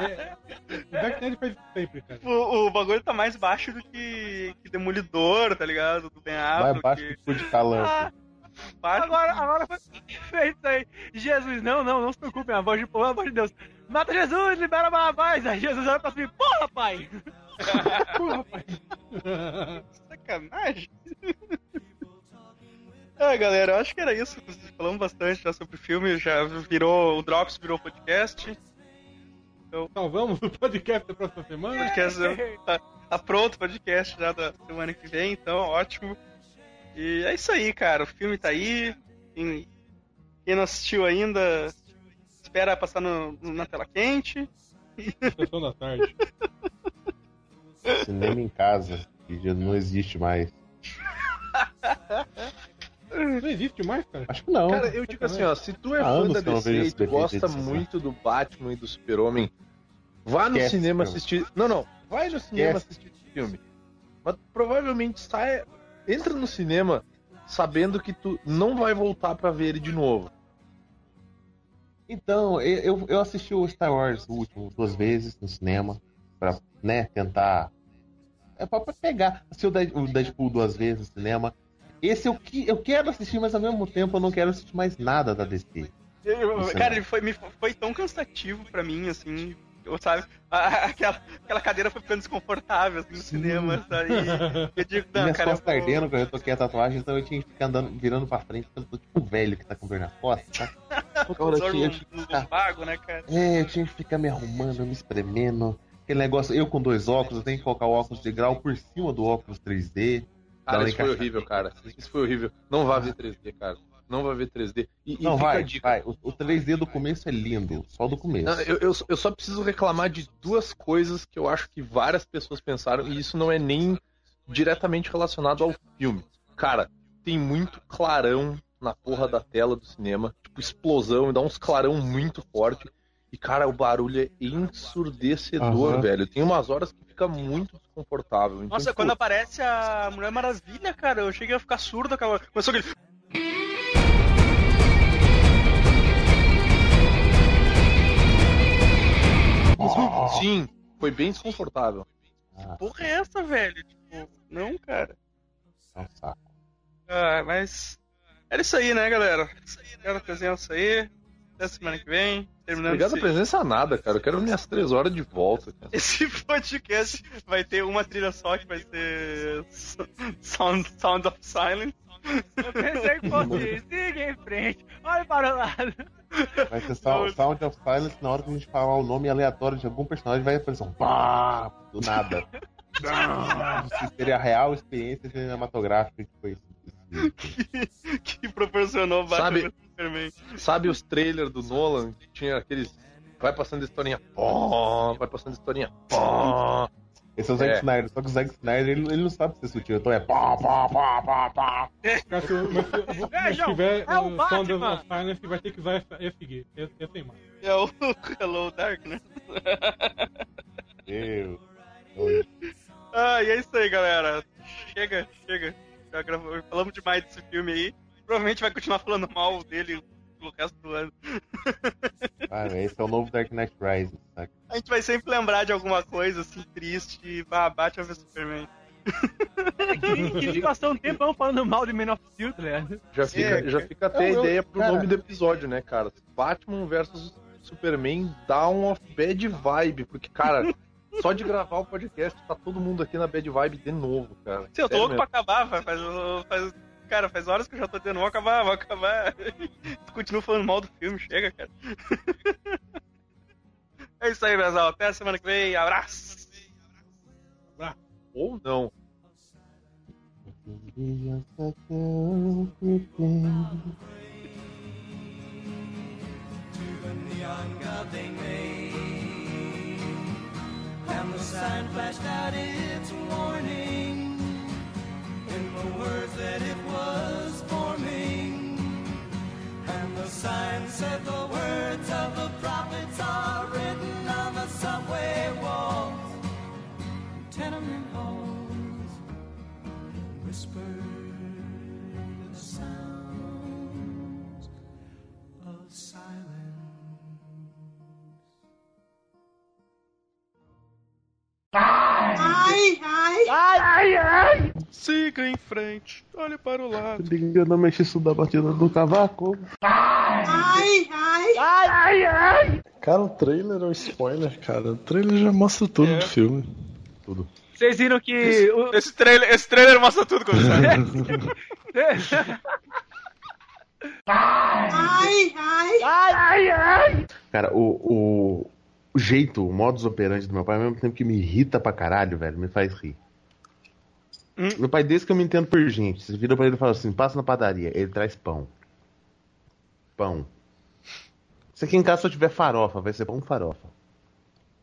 É, o Zack Snyder faz isso sempre, cara. O, o bagulho tá mais baixo do que, que Demolidor, tá ligado? Do Ben Affleck. baixo que cu de. Ah, agora, agora foi feito isso aí. Jesus, não, não, não se preocupem, a voz de povo, a voz de Deus. Mata Jesus, libera Barrabás. Aí Jesus olha pra cima, porra, pai! Porra, rapaz. Sacanagem. Ah, galera, eu acho que era isso. Falamos bastante já sobre o filme, já virou. O Drops virou podcast. Salvamos o podcast da próxima semana. podcast tá, tá pronto o podcast já da semana que vem, então ótimo. E é isso aí, cara. O filme tá aí. Quem, quem não assistiu ainda, espera passar no- na tela quente. Sessão da tarde. Cinema em casa, que já não existe mais. Não existe mais, cara. Acho que não. Cara, eu digo assim, ó, se tu é Há fã da DC e tu gosta muito do Batman e do Super-Homem, vá no Esquece, cinema cara. assistir. Não, não, vai no cinema Esquece. assistir esse filme. Mas provavelmente sai. Entra no cinema sabendo que tu não vai voltar pra ver ele de novo. Então, eu, eu- eu assisti o Star Wars o último duas vezes no cinema, pra, né, tentar. É pra, pegar. Assisti o Dead- o Deadpool duas vezes no cinema. Esse eu, que- eu quero assistir, mas ao mesmo tempo eu não quero assistir mais nada da DC. Eu- cara, é. ele foi, me, foi tão cansativo pra mim, assim. Eu, sabe, a- aquela, aquela cadeira foi ficando desconfortável assim, no cinema, sabe? E eu digo, não, Minhas cara, eu costas ardendo, quando eu toquei a tatuagem, então eu tinha que ficar andando, virando pra frente, porque eu tô tipo um velho que tá com dor na costa, tá? Toda hora eu tinha, eu que ficar né, cara? É, eu tinha que ficar me arrumando, me espremendo. Aquele negócio, eu com dois óculos, eu tenho que colocar o óculos de grau por cima do óculos 3D. Cara, isso foi horrível, cara. Isso foi horrível. Não vá ver 3D, cara. Não vá ver 3D. E, e Não, a vai, vai. O, o 3D do começo é lindo, só do começo. Não, eu, eu, eu só preciso reclamar de duas coisas que eu acho que várias pessoas pensaram, e isso não é nem diretamente relacionado ao filme. Cara, tem muito clarão na porra da tela do cinema, tipo explosão, e dá uns clarão muito forte. E, cara, o barulho é ensurdecedor, Aham. velho. Tem umas horas que fica muito desconfortável. Então, Nossa, tipo, quando aparece a Mulher Maravilha, cara, eu cheguei a ficar surdo. Aquela... Começou aquele. Sim, foi bem desconfortável. Ah, Porra, é essa, velho? Tipo, não, cara. é um saco. Ah, mas. Era isso aí, né, galera? Obrigado a presença aí. Até semana que vem. Terminando Obrigado a esse, presença nada, cara. Eu quero minhas três horas de volta, cara. esse podcast. Vai ter uma trilha só que vai ser. Sound, Sound of Silence. Eu pensei que fosse siga em frente, olha para o lado. Vai ser Sound, Sound of Silence na hora que a gente falar o nome aleatório de algum personagem, vai aparecer um pá do nada. Seria a real experiência cinematográfica que foi isso. que proporcionou Batman Sabe-. Sabe os trailers do Nolan? que Tinha aqueles. Vai passando historinha. Pó, vai passando historinha. Pó. Esse é o Zack É. Snyder, só que o Zack Snyder ele, ele não sabe ser sutil, então é pá, pá, pá, pá, pá. Cara, se, mas se, tiver é o Sound of Silence, vai ter que usar FG. Essa essa imagem. É o Hello Darkness. Meu. Ah, e é isso aí, galera. Chega, chega. Já gravou, falamos demais desse filme aí. Provavelmente vai continuar falando mal dele pelo resto do ano. Cara, esse é o novo Dark Knight Rises, saca? A gente vai sempre lembrar de alguma coisa assim triste bah, Batman vs Superman. Que, passou um tempão falando mal de Man of Steel, tá ligado? Já fica, É, já fica até eu- a ideia pro cara- nome do episódio, né, cara? Batman versus Superman Down of Bad Vibe. Porque, cara, só de gravar o podcast, tá todo mundo aqui na Bad Vibe de novo, cara. Sim, eu tô louco pra acabar, faz, faz, faz- Cara, faz horas que eu já tô dizendo, vou acabar, vou acabar. tu continua falando mal do filme, chega, cara. é isso aí, pessoal. Até a semana que vem. Abraço! Ou não. neon god they made. Sign flashed out its warning in the words that it was forming. And the sign said the Siga em frente, olhe para o lado. Eu não mexi isso da batida do cavaco. Cara, o trailer é um spoiler, cara. O trailer já mostra tudo É. do filme. Vocês viram que. o- Esse trailer, esse trailer mostra tudo, como sabe? Cara, o, o, o jeito, o modus operandi do meu pai, ao mesmo tempo que me irrita pra caralho, velho, me faz rir. Hum. Meu pai, desde que eu me entendo por gente, você vira pra ele e fala assim: passa na padaria, ele traz pão. Pão. Se aqui em casa só tiver farofa, vai ser pão farofa.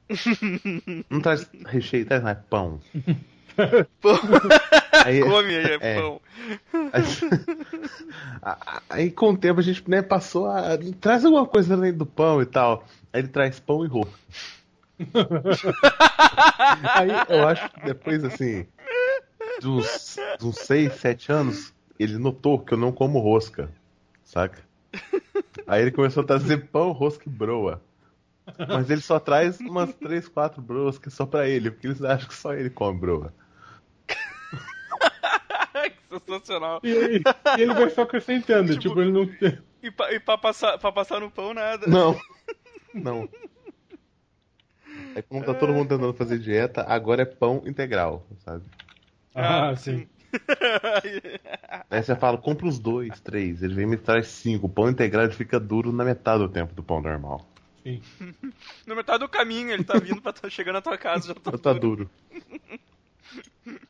Não traz recheio, traz mais pão. Aí, Come aí, É. pão. Aí, aí, com o tempo a gente né, passou a. Traz alguma coisa além do pão e tal. Aí ele traz pão e roupa. aí eu acho que depois, assim, de uns, de uns 6, 7 anos, ele notou que eu não como rosca. Saca? Aí ele começou a trazer pão, rosca e broa. Mas ele só traz umas 3, 4 broas que é só pra ele, porque eles acham que só ele come broa. que sensacional. E, ele- e ele vai só acrescentando, Tipo- tipo, ele não. E, pra, e pra passar, pra passar no pão, nada. Não. Não. É como tá todo mundo tentando fazer dieta, agora é pão integral, sabe? Ah, sim. Aí você fala, compra os dois, três. Ele vem e me traz cinco. O pão integral fica duro na metade do tempo do pão normal. sim. No metade do caminho, ele tá vindo pra tá chegando na tua casa, já tá Tá duro.